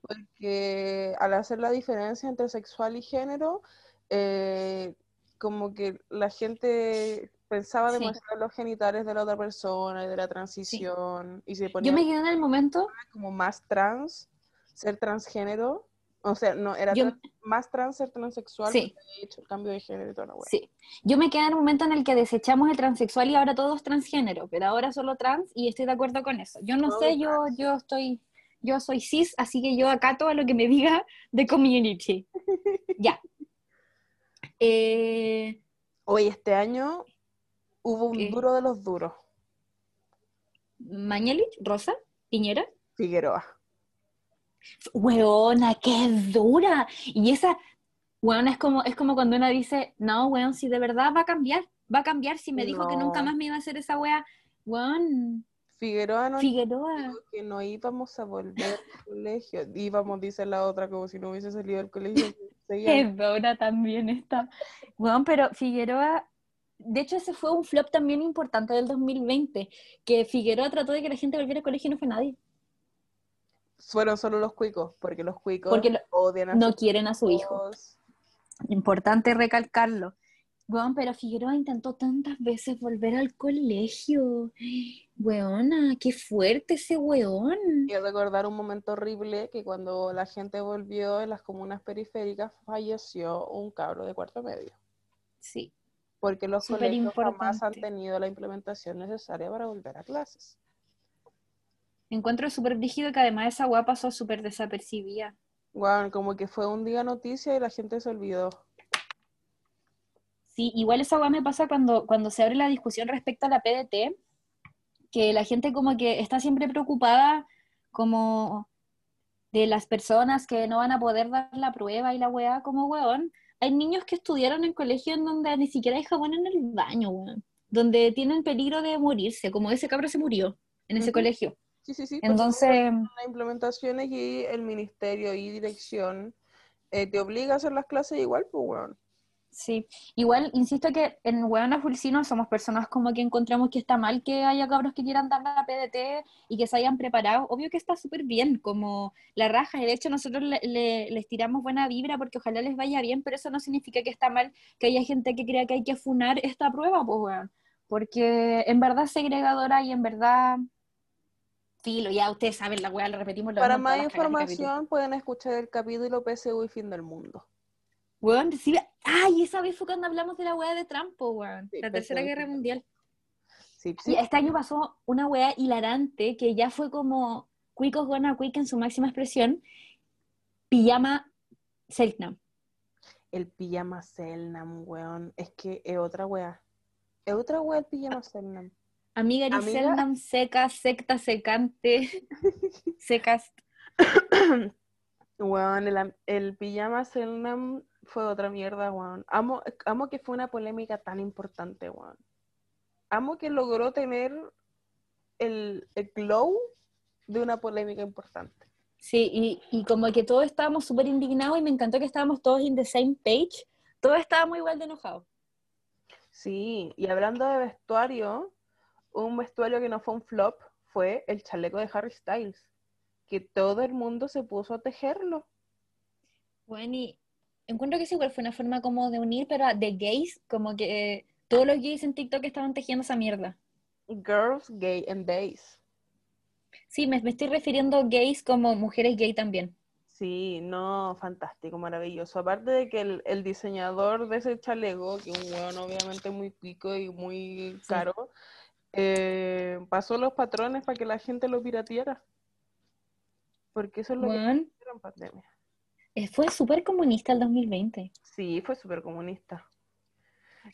porque al hacer la diferencia entre sexual y género, eh, como que la gente pensaba Sí. demasiado en los genitales de la otra persona y de la transición y se ponía Yo me quedé en el momento, como más trans ser transgénero, o sea, no, era Yo- trans- más trans ser transexual Sí. hecho el cambio de género y toda la wea. sí, yo me quedé en el momento en el que desechamos el transexual y ahora todo es transgénero, pero ahora solo trans y estoy de acuerdo con eso. Yo no Todo sé, yo, yo estoy, yo soy cis, así que yo acato a lo que me diga de community. ya. Eh, Hoy este año hubo un duro de los duros, Mañalich, Rosa, Piñera. Figueroa. Weona, qué dura. Y esa, weona, es como, es como cuando una dice, no, weón, si de verdad va a cambiar, va a cambiar, si me dijo que nunca más me iba a hacer esa wea, weón, Figueroa no Figueroa. dijo que no íbamos a volver al colegio. Íbamos, dice la otra, como si no hubiese salido del colegio. Seguían- dura también está. Weón, pero Figueroa, de hecho ese fue un flop también importante del 2020, que Figueroa trató de que la gente volviera al colegio y no fue nadie. Fueron solo los cuicos, porque los cuicos Porque lo- odian a No quieren a su hijo. hijos. Importante recalcarlo. Weón, pero Figueroa intentó tantas veces volver al colegio. Weona, qué fuerte ese weón. Quiero recordar un momento horrible que cuando la gente volvió en las comunas periféricas falleció un cabro de cuarto medio. Sí. Porque los Súper colegios jamás han tenido la implementación necesaria para volver a clases. Encuentro súper brígido que además esa weá pasó súper desapercibida. Bueno, como que fue un día noticia y la gente se olvidó. Sí, igual esa weá me pasa cuando, cuando se abre la discusión respecto a la PDT, que la gente como que está siempre preocupada como de las personas que no van a poder dar la prueba y la weá como weón. Hay niños que estudiaron en colegio en donde ni siquiera hay jabón en el baño, weón. Donde tienen peligro de morirse, como ese cabro se murió en ese colegio. Sí, sí, sí. Entonces, las implementaciones y el ministerio y dirección eh, te obliga a hacer las clases igual, pues, weón. Sí, igual insisto que en Hueona Fulcino somos personas como que encontramos que está mal que haya cabros que quieran dar la PDT y que se hayan preparado. Obvio que está súper bien, como la raja, y de hecho nosotros le- le- les tiramos buena vibra porque ojalá les vaya bien, pero eso no significa que está mal que haya gente que crea que hay que funar esta prueba, pues weón. Porque en verdad es segregadora y en verdad, filo, ya ustedes saben la weá, lo repetimos. lo Para más información pueden escuchar el capítulo PSU y fin del mundo. Weón, sí, ay, esa vez fue cuando hablamos de la weá de Trump, po, weón, Sí, la perfecto. tercera guerra mundial. Sí, Y sí. este año pasó una weá hilarante que ya fue como Cuicos Gonna Quick en su máxima expresión. Pijama Selknam. El pijama Selnam, weón. Es que es otra wea. Es otra wea el pijama Selnam. Amiga Amiga. Selknam, seca, secta, secante, secas. Weón, el, el pijama Selnam fue otra mierda, weón. Amo, amo que fue una polémica tan importante, weón. Amo que logró tener el, el glow de una polémica importante. Sí, y, y como que todos estábamos súper indignados y me encantó que estábamos todos in the same page. Todos estábamos igual de enojados. Sí, y hablando de vestuario, un vestuario que no fue un flop fue el chaleco de Harry Styles, que todo el mundo se puso a tejerlo. Bueno, y encuentro que eso igual fue una forma como de unir, pero de gays, como que eh, todos los gays en TikTok estaban tejiendo esa mierda. Girls, gay and days. Sí, me, me estoy refiriendo a gays como mujeres gay también. Sí, no, fantástico, maravilloso. Aparte de que el, el diseñador de ese chaleco, que es un weón obviamente muy pico y muy Sí. caro, eh, pasó los patrones para que la gente lo pirateara. Porque eso es lo que hicieron en pandemia. Eh, fue súper comunista el 2020. Sí, fue súper comunista.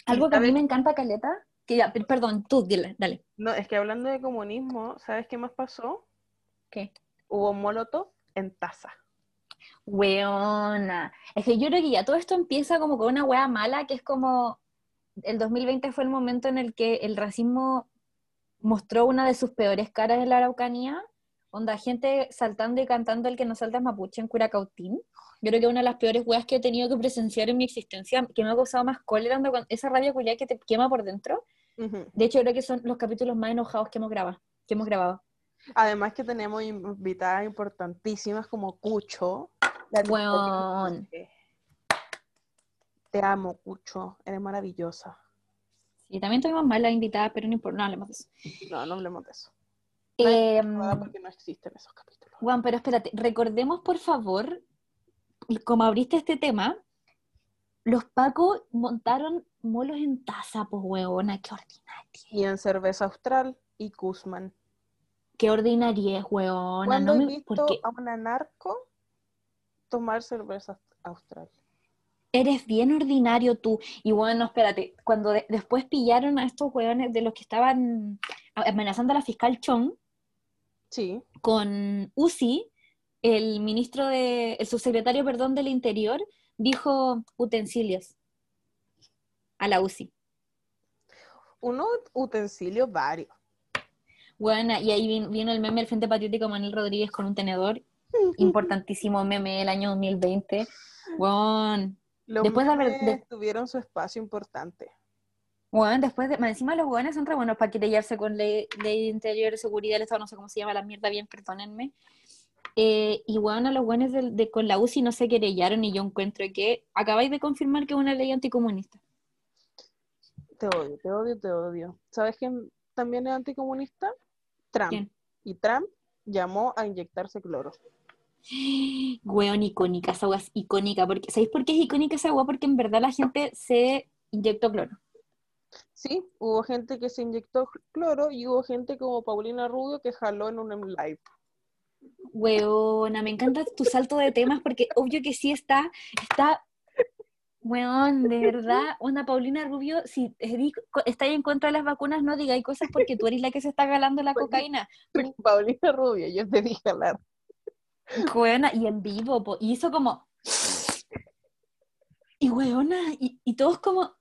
Algo que a mí me encanta, Caleta, que ya, per- perdón, tú, dile, dale. No, es que hablando de comunismo, ¿sabes qué más pasó? ¿Qué? Hubo molotov en taza. Weona. Es que yo creo que ya todo esto empieza como con una wea mala, que es como el 2020 fue el momento en el que el racismo mostró una de sus peores caras en la Araucanía, onda gente saltando y cantando el que no salta es mapuche en Curacautín. Yo creo que es una de las peores weas que he tenido que presenciar en mi existencia, que me ha causado más cólera, con esa rabia culiá que te quema por dentro. De hecho, creo que son los capítulos más enojados que hemos grabado. Que hemos grabado. Además que tenemos invitadas importantísimas como Cucho. la. Cuche. Te amo, Cucho. Eres maravillosa. Y también tuvimos malas invitadas, pero no importa, no hablemos de eso. No, no hablemos de eso. Eh, porque no existen esos capítulos. Juan, pero espérate, recordemos por favor, como abriste este tema, los Pacos montaron molos en taza, pues huevona, qué ordinaria. Y en cerveza austral y Guzmán. Qué ordinaria es, huevona. ¿Cuándo No he me, visto porque a una narco tomar cerveza austral? eres bien ordinario tú. Y bueno, espérate, cuando de- después pillaron a estos hueones de los que estaban amenazando a la fiscal Chong Sí. con UCI, el ministro de, el subsecretario, perdón, del Interior, dijo utensilios a la UCI. Unos utensilios varios. Bueno, y ahí vin- vino el meme del Frente Patriótico Manuel Rodríguez con un tenedor. Importantísimo meme del año 2020. Bueno, Los Después de haber- de- tuvieron su espacio importante. Bueno, después de, más encima los buenos son re buenos para querellarse con ley, ley de interior, seguridad del Estado, no sé cómo se llama la mierda bien, perdónenme. Eh, y bueno, los del- de, con la UCI no se querellaron y yo encuentro que acabáis de confirmar que es una ley anticomunista. Te odio, te odio, te odio. ¿Sabes quién también es anticomunista? Trump. ¿Quién? Y Trump llamó a inyectarse cloro. Weón, icónica, esa agua es icónica. Porque, ¿Sabéis por qué es icónica esa agua? Porque en verdad la gente se inyectó cloro. Sí, hubo gente que se inyectó cloro y hubo gente como Paulina Rubio que jaló en un live. Weona, me encanta tu salto de temas porque obvio que sí está, está, weón, de verdad, una Paulina Rubio, si estáis en contra de las vacunas, no digáis cosas porque tú eres la que se está galando la cocaína. Paulina Rubio, yo te dije hablar. Weona, y en vivo, po, y hizo como... Y weona, y, y todos como...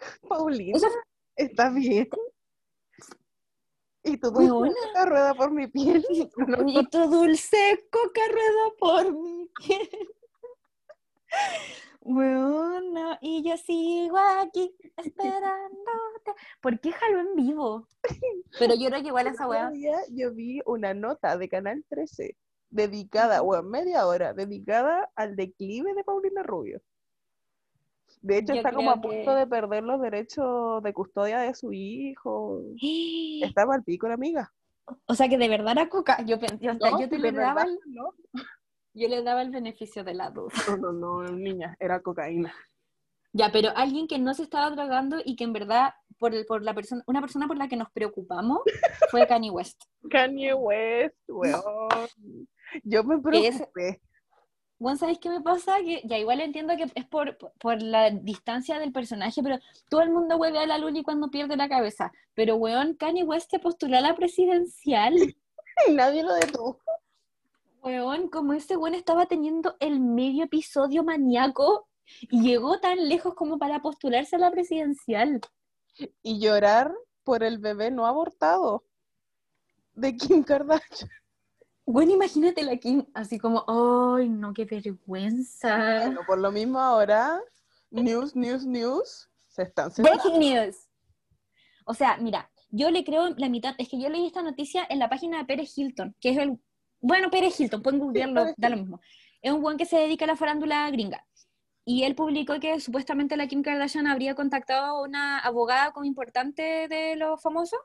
Paulina, ¿estás bien? Y tu dulce coca rueda por mi piel. Y tu dulce coca rueda por mi piel. Weona, y yo sigo aquí esperándote. ¿Por qué jaló en vivo? Pero yo creo que igual esa weá. yo vi una nota de Canal 13 dedicada, bueno, media hora, dedicada al declive de Paulina Rubio. De hecho, Yo está como a punto que- de perder los derechos de custodia de su hijo. Estaba al pico la amiga. O sea que de verdad era coca. Yo, yo, hasta- No, yo te le daba el, no. yo le daba el beneficio de la duda. No, no, no, niña, era cocaína. Ya, pero alguien que no se estaba drogando y que en verdad, por, el, por la persona, una persona por la que nos preocupamos fue Kanye West. Kanye West, weón. Yo me es- preocupé. Bueno, ¿sabéis qué me pasa? Que ya igual entiendo que es por, por la distancia del personaje, pero todo el mundo hueve a la Luli cuando pierde la cabeza. Pero, weón, Kanye West se postuló a la presidencial. Y nadie lo detuvo. Weón, como ese weón estaba teniendo el medio episodio maníaco y llegó tan lejos como para postularse a la presidencial. Y llorar por el bebé no abortado de Kim Kardashian. Bueno, imagínate la Kim así como, ¡ay, no, qué vergüenza! Bueno, por lo mismo ahora, news, news, news, se están. Breaking news. O sea, mira, yo le creo la mitad, es que yo leí esta noticia en la página de Pérez Hilton, que es el, bueno, Pérez Hilton, pueden googlearlo, da lo mismo. Es un buen que se dedica a la farándula gringa. Y él publicó que supuestamente la Kim Kardashian habría contactado a una abogada como importante de los famosos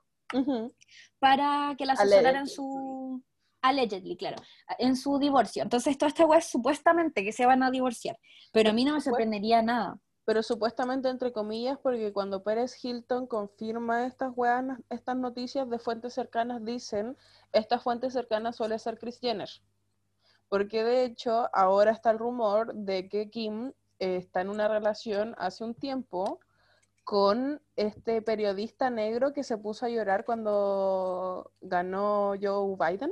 para que la asesorara en Allegedly. su... Allegedly, claro, en su divorcio. Entonces, toda esta weá es supuestamente que se van a divorciar, pero a mí no me sorprendería nada. Pero supuestamente entre comillas, porque cuando Pérez Hilton confirma estas weas, estas noticias de fuentes cercanas, dicen, estas fuentes cercanas suele ser Kris Jenner. Porque de hecho, ahora está el rumor de que Kim eh, está en una relación hace un tiempo con este periodista negro que se puso a llorar cuando ganó Joe Biden.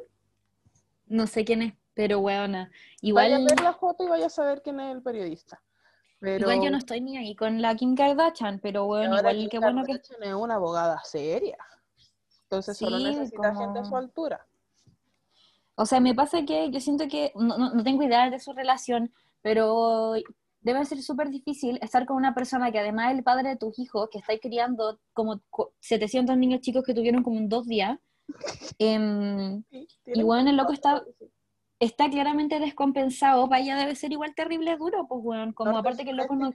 No sé quién es, pero weona. Vaya a Igual, ver la foto y vaya a saber quién es el periodista. Pero igual yo no estoy ni ahí con la Kim Kardashian, pero bueno, igual Kim qué bueno que... Kardashian es una abogada seria. Entonces solo necesita como- gente a su altura. O sea, me pasa que yo siento que, no, no, no tengo idea de su relación, pero debe ser súper difícil estar con una persona que además es el padre de tus hijos, que estáis criando como cu- 700 niños chicos que tuvieron como en dos días, em, Tienen bueno, el loco está- está claramente descompensado, para ella debe ser igual terrible duro, pues bueno, como aparte que el loco no,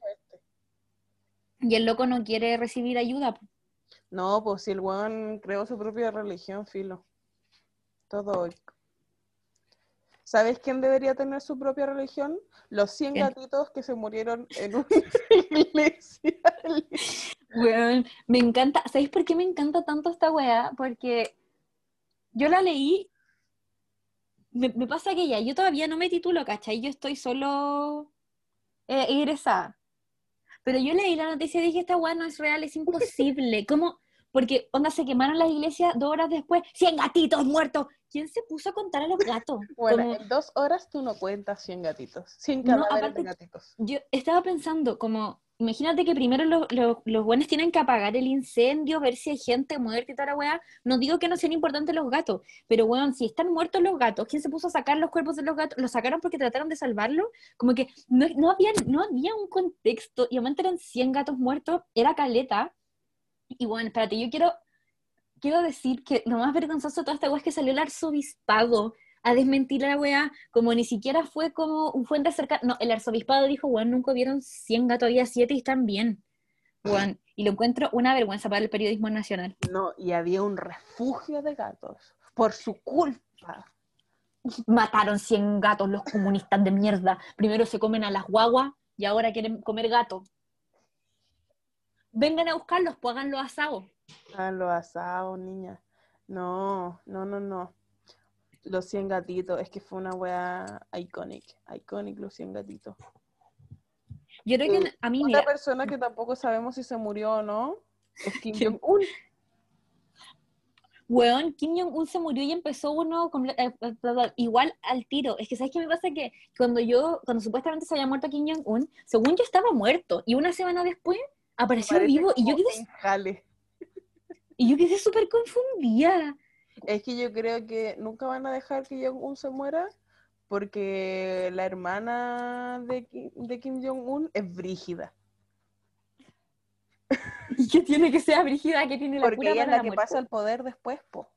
y el loco no quiere recibir ayuda, pues. No, pues si el weón creó su propia religión, filo. Todo. ¿Sabes quién debería tener su propia religión? Los 100 ¿Quién? gatitos que se murieron en una iglesia. Weón, me encanta, ¿sabéis por qué me encanta tanto esta weá? Porque yo la leí, me, me pasa que ya, yo todavía no me titulo, ¿cachai? Yo estoy solo eh, egresada. Pero yo leí la noticia y dije, esta weá no es real, es imposible. ¿Cómo? Porque, onda, se quemaron las iglesias dos horas después, 100 gatitos muertos. ¿Quién se puso a contar a los gatos? Bueno, Como- en dos horas tú no cuentas 100 gatitos. 100 No, cadáveres aparte- de gatitos. yo estaba pensando, como, imagínate que primero los, los, los buenos tienen que apagar el incendio, ver si hay gente muerta y toda la weá. No digo que no sean importantes los gatos, pero weón, si están muertos los gatos, ¿quién se puso a sacar los cuerpos de los gatos? ¿Los sacaron porque trataron de salvarlos? Como que no, no, había, no había un contexto, y además eran 100 gatos muertos, era caleta. Y bueno, espérate, yo quiero, quiero decir que lo más vergonzoso de toda esta weá es que salió el arzobispado a desmentir a la weá, como ni siquiera fue como un fuente cercana. No, el arzobispado dijo, weón, nunca vieron 100 gatos, había 7 y están bien. Weón. Y lo encuentro una vergüenza para el periodismo nacional. No, y había un refugio de gatos por su culpa. Mataron 100 gatos los comunistas de mierda. Primero se comen a las guaguas y ahora quieren comer gatos. Vengan a buscarlos, pues hagan los asados. Ah, los asados, niña. No, no, no, no. Los 100 gatitos, es que fue una wea iconic. Iconic los 100 gatitos. Yo creo que Eh, a mí, Otra mira, persona que tampoco sabemos si se murió o no es Kim Jong-un. weón, Kim Jong-un se murió y empezó uno eh, igual al tiro. Es que, ¿sabes qué me pasa? Que cuando yo, cuando supuestamente se había muerto Kim Jong-un, según yo estaba muerto. Y una semana después apareció Parece vivo y yo quedé, y yo quedé súper confundida. Es que yo creo que nunca van a dejar que Jong-un se muera porque la hermana de Kim, de Kim Jong-un es brígida. ¿Y qué tiene que ser Brígida? que tiene la Porque cura ella es la que muerte? pasa al poder después, po.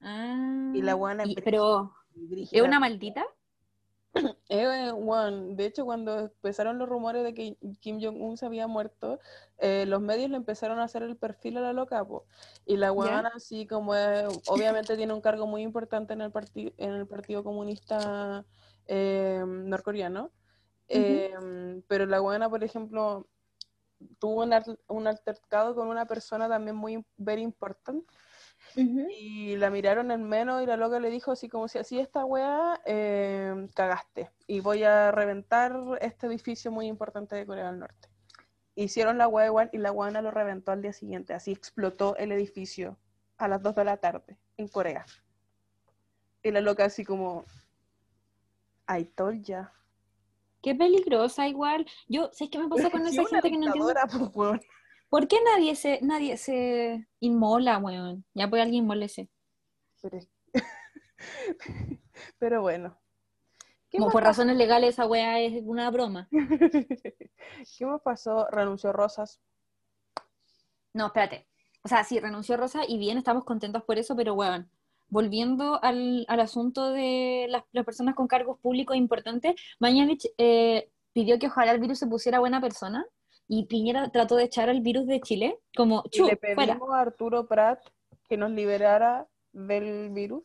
Ah, Y la buena es brígida. pero, brígida. ¿es una maldita? Eh, weón, de hecho, cuando empezaron los rumores de que Kim Jong-un se había muerto, eh, los medios le empezaron a hacer el perfil a la loca, po. Y la weona, así como es- obviamente tiene un cargo muy importante en el, partido en el Partido Comunista eh, norcoreano, eh, pero la weona, por ejemplo, tuvo un, un altercado con una persona también muy very important y la miraron en menos y la loca le dijo así como si así esta weá eh, cagaste y voy a reventar este edificio muy importante de Corea del Norte. Hicieron la weá igual y la weá lo reventó al día siguiente, así explotó el edificio a las 2 de la tarde en Corea. Y la loca así como I told ya. Qué peligrosa igual. Yo, ¿sabes qué me pasa con esa gente que no entiendo? ¿Por qué nadie se, nadie se inmola, weón? Ya pues alguien molese. Pero, bueno. ¿Qué Como por pasó? razones legales esa weá es una broma. ¿Qué más pasó? Renunció Rosas. No, espérate. O sea, sí, renunció Rosa y bien, estamos contentos por eso, pero weón, volviendo al, al asunto de las, las personas con cargos públicos importantes, Mañalich eh, pidió que ojalá el virus se pusiera buena persona y Piñera trató de echar al virus de Chile como, Y chu, le pedimos fuera. a Arturo Prat que nos liberara del virus.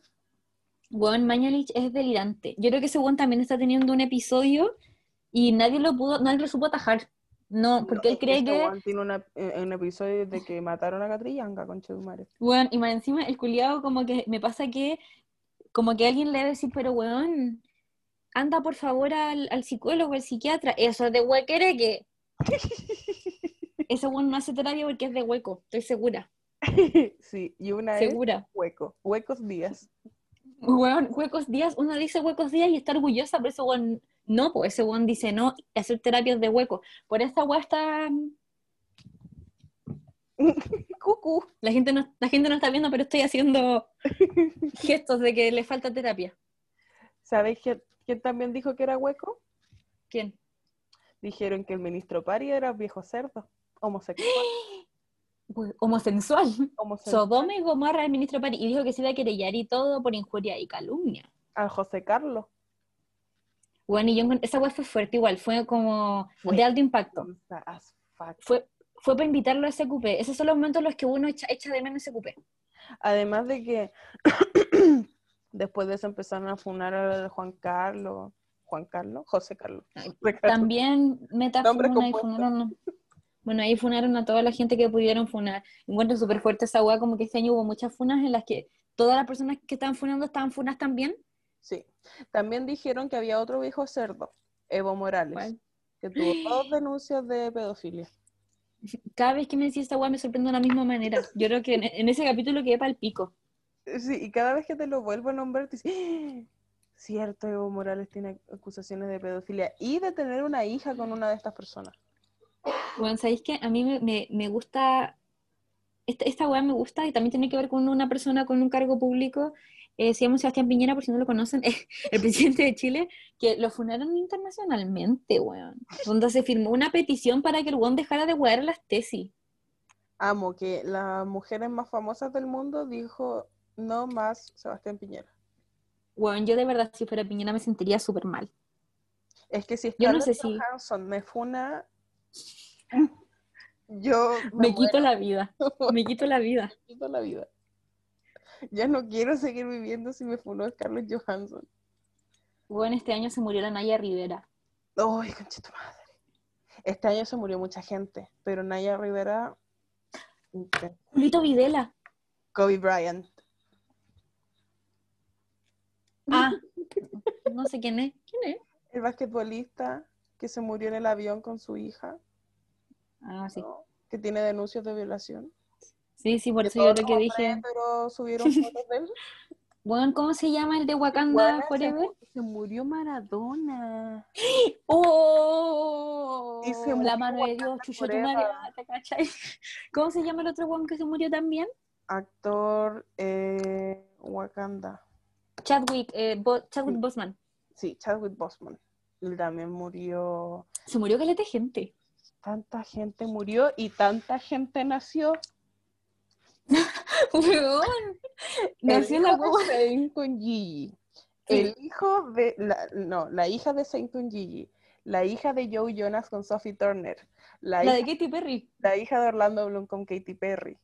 Weón, Mañalich es delirante. Yo creo que ese weón también está teniendo un episodio y nadie lo pudo, nadie lo supo atajar. No, porque No, él cree este que, weón tiene una- eh, un episodio de que mataron a de tu madre. weón, y más encima el culiado como que me pasa que, como que alguien le debe decir, pero weón, anda por favor al, al psicólogo, al psiquiatra. Eso es de huequereque. Ese weón no hace terapia porque es de hueco, estoy segura, sí, y una es segura. hueco, huecos días. Weón, huecos días, uno dice huecos días y está orgullosa, pero ese weón no, pues ese weón dice no, hacer terapias de hueco. Por esta weá está. Cucú. La gente, no, la gente no está viendo, pero estoy haciendo gestos de que le falta terapia. ¿Sabéis quién, quién también dijo que era hueco? ¿Quién? Dijeron que el ministro Pari era viejo cerdo, homosexual. Homosensual. homosexual. Sodoma y Gomorra el ministro Pari y dijo que se iba a querellar y todo por injuria y calumnia. Al José Carlos. Bueno, y yo esa weá fue fuerte igual, fue como Fue de alto impacto. Fue, fue para invitarlo a SQP. Esos son los momentos en los que uno echa, echa de menos SQP. Además de que después de eso empezaron a funar a Juan Carlos. Juan Carlos, José Carlos. Ay, José Carlos. También y funaron. Bueno, ahí funaron a toda la gente que pudieron funar. Encuentro súper fuerte esa weá, como que este año hubo muchas funas en las que todas las personas que estaban funando estaban funas también. Sí. También dijeron que había otro viejo cerdo, Evo Morales, ¿Cuál? que tuvo dos denuncias de pedofilia. Cada vez que me decís esta weá me sorprende de la misma manera. Yo creo que en, en ese capítulo quedé para el pico. Sí, y cada vez que te lo vuelvo a nombrar, te dices, "Ah, cierto, Evo Morales tiene acusaciones de pedofilia y de tener una hija con una de estas personas. Bueno, ¿sabéis qué? A mí me, me, me gusta, esta, esta weá me gusta y también tiene que ver con una persona con un cargo público, eh, se llama Sebastián Piñera, por si no lo conocen, el presidente de Chile, que lo funaron internacionalmente, weón. Donde se firmó una petición para que el weón dejara de wear las tesis. Amo que las mujeres más famosas del mundo dijo no más Sebastián Piñera. Weón, yo de verdad, si fuera Piñera, me sentiría súper mal. Es que si Yo no Scarlett sé si- Johansson me funa, Yo Me quito la vida. Me quito la vida. me quito la vida. Ya no quiero seguir viviendo si me funó Scarlett Johansson. Bueno, este año se murió la Naya Rivera. Ay, conchito madre. Este año se murió mucha gente, pero Naya Rivera, ok. Julito Videla. Kobe Bryant. Ah, no sé quién es. ¿Quién es? El basquetbolista que se murió en el avión con su hija, Ah, sí. ¿no? que tiene denuncias de violación. Sí, sí, por Que eso yo lo que dije. Pero subieron fotos de él. Bueno, ¿cómo se llama el de Wakanda se, Forever? se murió Maradona. ¡Oh! Y se la mano de Dios, madre, ¿te cachai? ¿Cómo se llama el otro weón que se murió también? Actor eh, Wakanda. Chadwick, eh, Bo- Chadwick Sí. Boseman. Sí, Chadwick Boseman. Él también murió. Se murió caleta de gente. Tanta gente murió y tanta gente nació. Nació el la hijo de con Gigi. El hijo de la, no, la hija de con Gigi. La hija de Joe Jonas con Sophie Turner. La, La de hija, Katy Perry. la hija de Orlando Bloom con Katy Perry.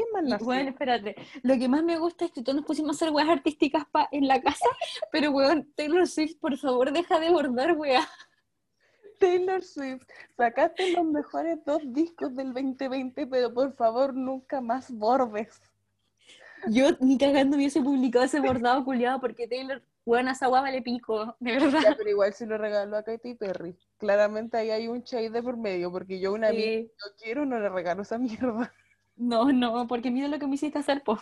¿Quién más Y, nació? Bueno, espérate. Lo que más me gusta es que todos nos pusimos a hacer weas artísticas pa- en la casa, pero weón, Taylor Swift, por favor, deja de bordar weas. Taylor Swift, sacaste los mejores dos discos del 2020, pero por favor nunca más bordes. Yo ni cagando hubiese publicado ese bordado culiado porque Taylor, weón, a esa wea vale pico, de verdad. Ya, pero igual se lo regaló a Katy Perry. Claramente ahí hay un shade de por medio, porque yo una amiga Sí. que yo quiero no le regalo esa mierda. No, no, porque mira lo que me hiciste hacer, po.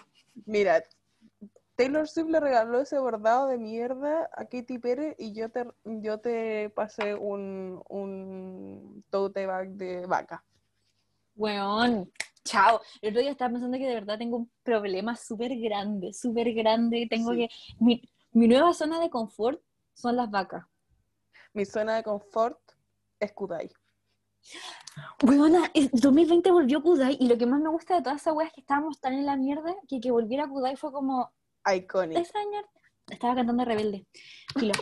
Mira, Taylor Swift le regaló ese bordado de mierda a Katy Perry y yo te, yo te pasé un, un tote bag de vaca. Weón, chao. El otro día estaba pensando que de verdad tengo un problema súper grande, súper grande. Tengo Sí. que. Mi, mi nueva zona de confort son las vacas. Mi zona de confort es Kudai. Weona, el 2020 volvió Kudai y lo que más me gusta de todas esas weas es que estábamos tan en la mierda que que volviera Kudai fue como Iconic. Estaba cantando Rebelde. Filo.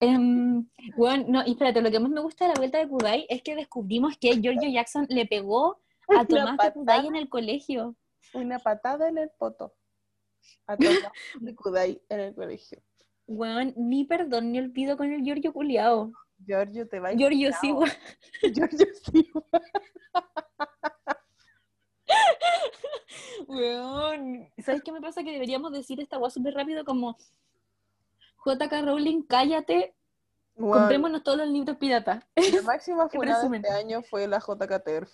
Em, weón, no, y espérate, lo que más me gusta de la vuelta de Kudai es que descubrimos que Giorgio Jackson le pegó a Tomás de. Kudai en el colegio. Una patada en el poto. A Tomás de Kudai en el colegio. Weón, ni perdón ni olvido con el Giorgio culiao. Giorgio te va a Giorgio weón. Giorgio sí. Weón. ¿Sabes qué me pasa? Que deberíamos decir esta weá súper rápido como JK Rowling, cállate, Bueno, comprémonos todos los libros pirata. la máxima funada de este año fue la JK Terf.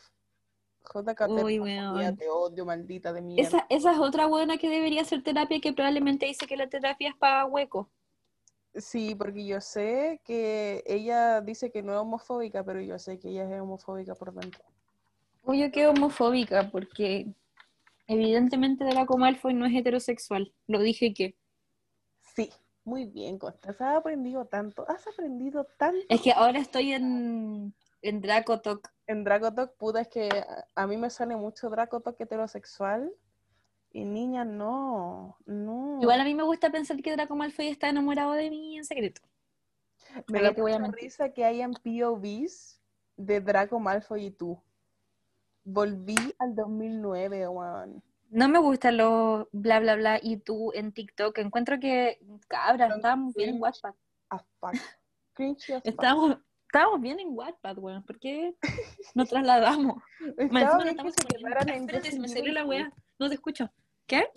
JK Terf, Uy, weón. te odio, maldita de mierda. Esa, esa es otra buena que debería hacer terapia que probablemente dice que la terapia es para hueco. Sí, porque yo sé que ella dice que no es homofóbica, pero yo sé que ella es homofóbica por dentro. Uy, yo homofóbica porque evidentemente Draco Malfoy no es heterosexual. Lo dije que. Sí, muy bien, Costa. Has aprendido tanto, has aprendido tanto. Es que ahora estoy en, en Draco Talk. En Dracotok, puta, es que a- a mí me sale mucho Dracotok heterosexual. Y niña, no, no. Igual a mí me gusta pensar que Draco Malfoy está enamorado de mí en secreto. me ¿para da mucha risa que hayan POVs de Draco Malfoy y tú. Volví al 2009, weón. No me gustan los bla bla bla y tú en TikTok. Encuentro que, cabra, Son estábamos bien en as fuck. Estábamos, bien en Wattpad, weón. ¿Por qué nos trasladamos? Bien que estamos se quedaran en me salió la wea. No te escucho. ¿Qué?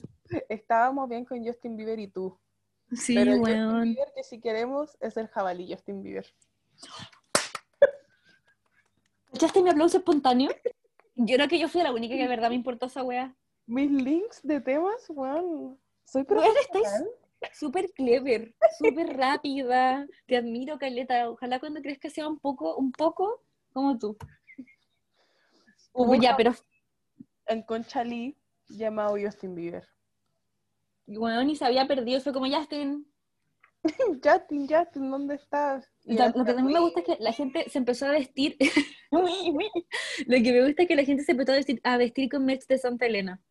Estábamos bien con Justin Bieber y tú. Sí, pero Justin. Bieber que si queremos es el jabalí Justin Bieber. ¿Escuchaste mi aplauso espontáneo? Yo creo que yo fui la única que de verdad me importó esa wea. Mis links de temas, weón. Soy profesional. súper clever, súper rápida. Te admiro, Caleta. Ojalá cuando crezca sea un poco, un poco como tú. Hubo ya, pero en Conchalí llamado Justin Bieber. bueno, ni se había perdido. Fue como Justin. Justin, Justin, ¿dónde estás? Y Lo, que también me gusta es que la gente se empezó a vestir. Lo que me gusta es que la gente se empezó a vestir, a vestir con merch de Santa Elena.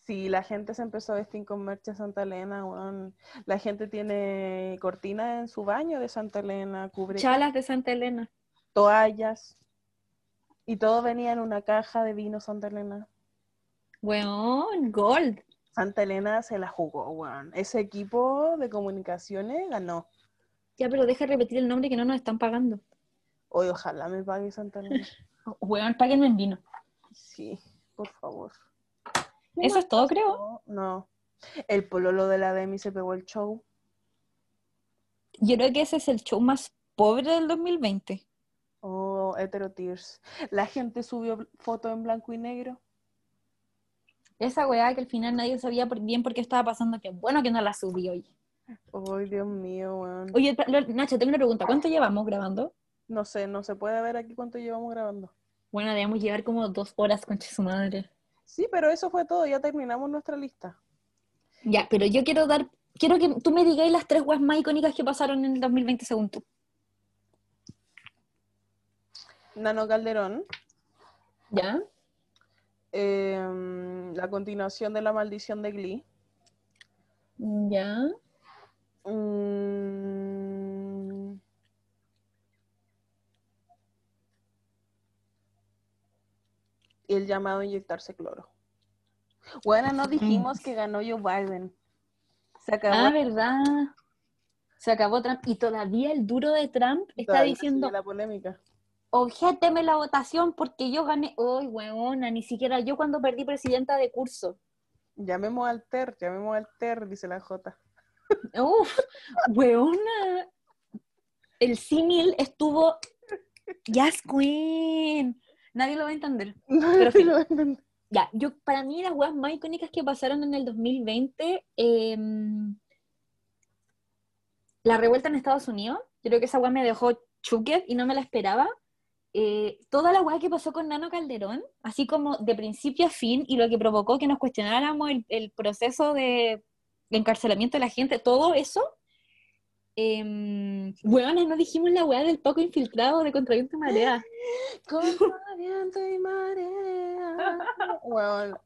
Sí, la gente se empezó a vestir con merch de Santa Elena, weón. La gente tiene cortina en su baño de Santa Elena, cubre Chalas de Santa Elena. toallas. Y todo venía en una caja de vino Santa Elena. Weón, gold. Santa Elena se la jugó, weón. Ese equipo de comunicaciones ganó. Ya, pero deja de repetir el nombre que no nos están pagando. Hoy ojalá me pague Santa Elena. Weón, páguenme en vino. Sí, por favor. Eso es todo, creo. No. El pololo de la Demi se pegó el show. Yo creo que ese es el show más pobre del 2020. Oh, Hetero Tears. La gente subió foto en blanco y negro. Esa weá que al final nadie sabía bien por qué estaba pasando, que bueno que no la subí hoy. Ay, Dios mío, weón. Oye, Nacho, tengo una pregunta. ¿Cuánto llevamos grabando? No sé, no se puede ver aquí cuánto llevamos grabando. Bueno, debemos llevar como dos horas, concha su madre. Sí, pero eso fue todo, ya terminamos nuestra lista. Ya, pero yo quiero dar, quiero que tú me digáis las tres weas más icónicas que pasaron en el 2020 según tú. Nano Calderón, ¿Ya? Em, la continuación de la maldición de Glee. ¿Ya? Mm, Y el llamado a inyectarse cloro. Bueno, no dijimos que ganó Joe Biden. Se acabó. Ah, ¿verdad? Se acabó Trump y todavía el duro de Trump está diciendo, la polémica. Objéteme la votación porque yo gané. Uy, weona, ni siquiera yo cuando perdí presidenta de curso. Llamemos al TER, llamemos al TER, dice la J. Uf, weona. El símil estuvo Yes Queen. Nadie lo va a entender. Pero Sí lo entendí. Ya, yo, para mí las weas más icónicas que pasaron en el 2020, em, la revuelta en Estados Unidos, yo creo que esa wea me dejó chuquet y no me la esperaba. Eh, toda la wea que pasó con Nano Calderón, así como de principio a fin, y lo que provocó que nos cuestionáramos el, proceso de encarcelamiento de la gente, todo eso, eh, no dijimos la wea del poco infiltrado de Contraviento y Marea. Contra viento y marea.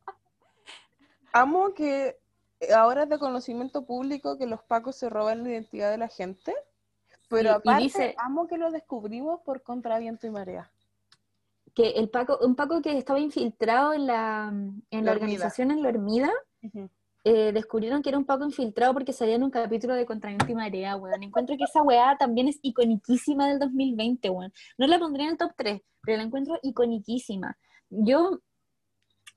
Amo que ahora es de conocimiento público que los pacos se roban la identidad de la gente, pero Y- dice- amo que lo descubrimos por contra viento y marea. que el Paco, un Paco que estaba infiltrado en la, en la organización en la Hermida, eh, descubrieron que era un Paco infiltrado porque salía en un capítulo de Contraviento y Marea, weón. Encuentro que esa weá también es iconiquísima del 2020, weón. No la pondría en el top 3, pero la encuentro iconiquísima. Yo,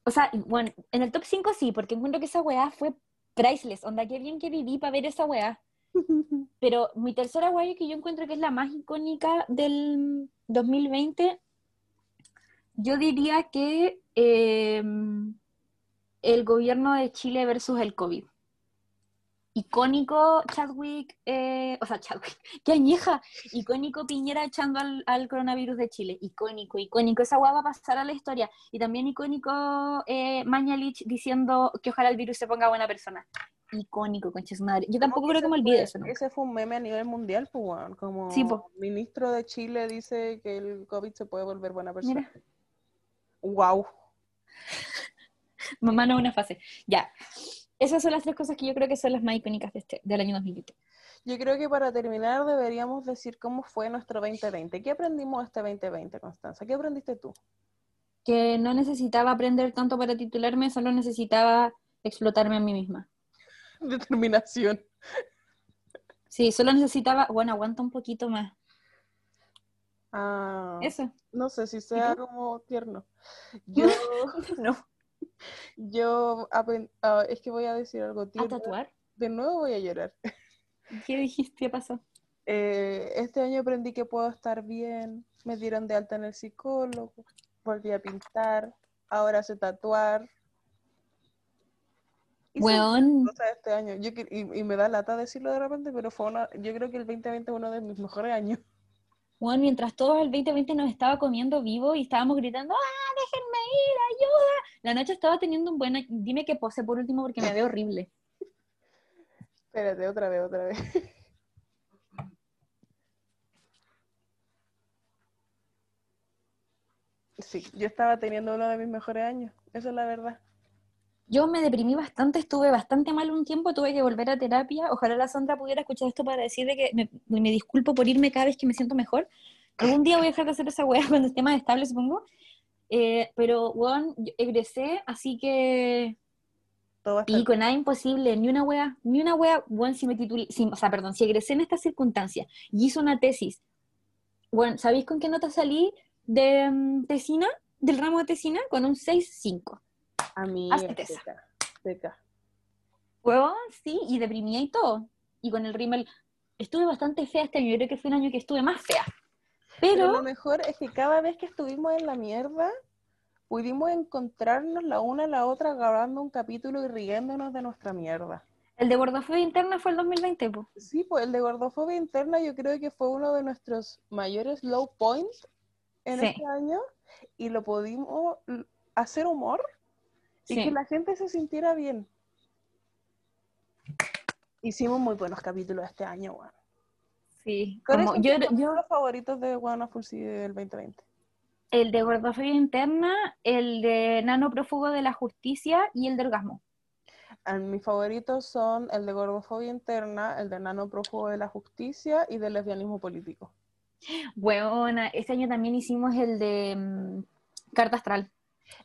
o sea, bueno, en el top 5 sí, porque encuentro que esa weá fue priceless. Onda, qué bien que viví para ver esa weá. Pero mi tercera weá que yo encuentro que es la más icónica del 2020, yo diría que eh, el gobierno de Chile versus el COVID. Icónico Chadwick, eh, o sea, Chadwick, qué añeja, icónico Piñera echando al, coronavirus de Chile, icónico, icónico, esa hueá va a pasar a la historia, y también icónico eh, Mañalich diciendo que ojalá el virus se ponga buena persona, icónico, concha su madre, yo tampoco creo que me olvide eso, ¿no? Ese fue un meme a nivel mundial, pues. Como Sí, po. ministro de Chile dice que el COVID se puede volver buena persona. Mira. Wow. Mamá no una fase. Ya. Esas son las tres cosas que yo creo que son las más icónicas de este, del año 2020. Yo creo que para terminar deberíamos decir cómo fue nuestro 2020. ¿Qué aprendimos este 2020, Constanza? ¿Qué aprendiste tú? Que no necesitaba aprender tanto para titularme, solo necesitaba explotarme a mí misma. Determinación. Sí, solo necesitaba, bueno, aguanta un poquito más. Ah, Eso. no sé si sea como tierno. Yo, No. yo ah, es que voy a decir algo ¿A tierno. tatuar? De nuevo voy a llorar. ¿Qué dijiste? ¿Qué pasó? Eh, este año aprendí que puedo estar bien. Me dieron de alta en el psicólogo. Volví a pintar. Ahora sé tatuar. Weón, cosas este año. Yo, y, y me da lata decirlo de repente, pero fue una, yo creo que el 2020 es uno de mis mejores años. weón, mientras todos el 2020 nos estaba comiendo vivo y estábamos gritando, ¡ah, déjenme ir, ayuda! La noche estaba teniendo un buen... Dime que pose por último porque me veo horrible. Espérate, otra vez, otra vez. Sí, yo estaba teniendo uno de mis mejores años, esa es la verdad. Yo me deprimí bastante, estuve bastante mal un tiempo, tuve que volver a terapia. Ojalá la Sandra pudiera escuchar esto para decirle que me, me disculpo por irme cada vez que me siento mejor. Algún día voy a dejar de hacer esa weá cuando esté más estable, supongo. Eh, pero, yo egresé, así que Todo estar pico, nada imposible, ni una wea, ni una wea, bueno, si me titulé, si- o sea, perdón, si egresé en estas circunstancias y hice una tesis, bueno, ¿sabéis con qué nota salí de mm, tesina, del ramo de tesina? Con un 6.5. Amiga, hazte esa. seca, seca. Sí, y deprimía y todo. Y con el rímel, estuve bastante fea este año, yo creo que fue un año que estuve más fea. Pero Pero, lo mejor es que cada vez que estuvimos en la mierda, pudimos encontrarnos la una a la otra grabando un capítulo y riéndonos de nuestra mierda. el de gordofobia interna fue el 2020, pues. Sí, pues el de gordofobia interna yo creo que fue uno de nuestros mayores low points en Sí. este año y lo pudimos hacer humor y que la gente se sintiera bien. Hicimos muy buenos capítulos este año, weón. Sí, ¿Cuáles como yo, yo, capítulos favoritos de One Full del 2020? el de gordofobia interna, el de nano prófugo de la justicia y el de orgasmo. Ah, Mis favoritos son el de gordofobia interna, el de nano prófugo de la justicia y del lesbianismo político. Buena, este año también hicimos el de mm, carta astral.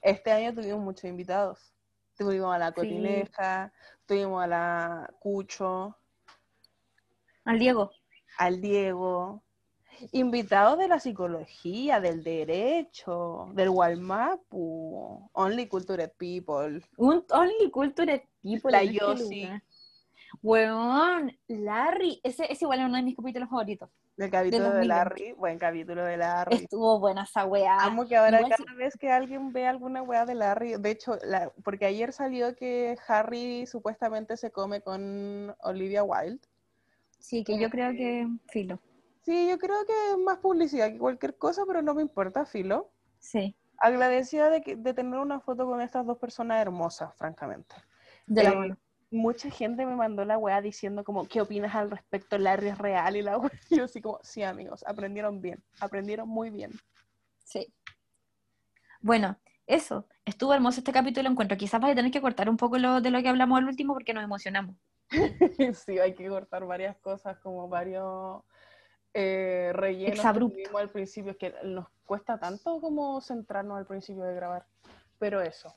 Este año tuvimos muchos invitados. Tuvimos a la Sí. Cotineja, tuvimos a la Cucho, Al Diego. al Diego. Invitados de la psicología, del derecho, del Walmapu, Only Cultured People. Un Only Culture tipo. La Yossi. Weón, Larry. Ese, ese igual es uno de mis capítulos favoritos. Del capítulo de 2020. Larry, buen capítulo de Larry. Estuvo buena esa weá. Amo que ahora Igual cada vez que alguien ve alguna weá de Larry, de hecho, la- porque ayer salió que Harry supuestamente se come con Olivia Wilde. Sí, que yo creo que filo. Sí, yo creo que es más publicidad que cualquier cosa, pero no me importa, Filo. Sí. Agradecida de, que- de tener una foto con estas dos personas hermosas, francamente. De la Eh, mano. Mucha gente me mandó la weá diciendo como, ¿qué opinas al respecto? Larry es real y la weá. Yo así como, sí, amigos, aprendieron bien, aprendieron muy bien. Sí. Bueno, eso. Estuvo hermoso este capítulo encuentro. Quizás vas a tener que cortar un poco lo, de lo que hablamos al último porque nos emocionamos. Sí, hay que cortar varias cosas, como varios eh, rellenos que Exabrupto. tuvimos al principio, que nos cuesta tanto como centrarnos al principio de grabar. Pero eso,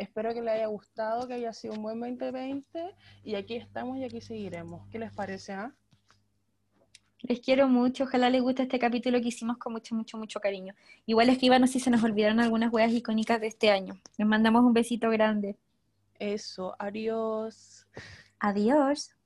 espero que les haya gustado, que haya sido un buen 2020 y aquí estamos y aquí seguiremos. ¿Qué les parece? ah? Les quiero mucho, ojalá les guste este capítulo que hicimos con mucho, mucho, mucho cariño. Igual escríbanos si se nos olvidaron algunas weas icónicas de este año. Les mandamos un besito grande. Eso, adiós. Adiós.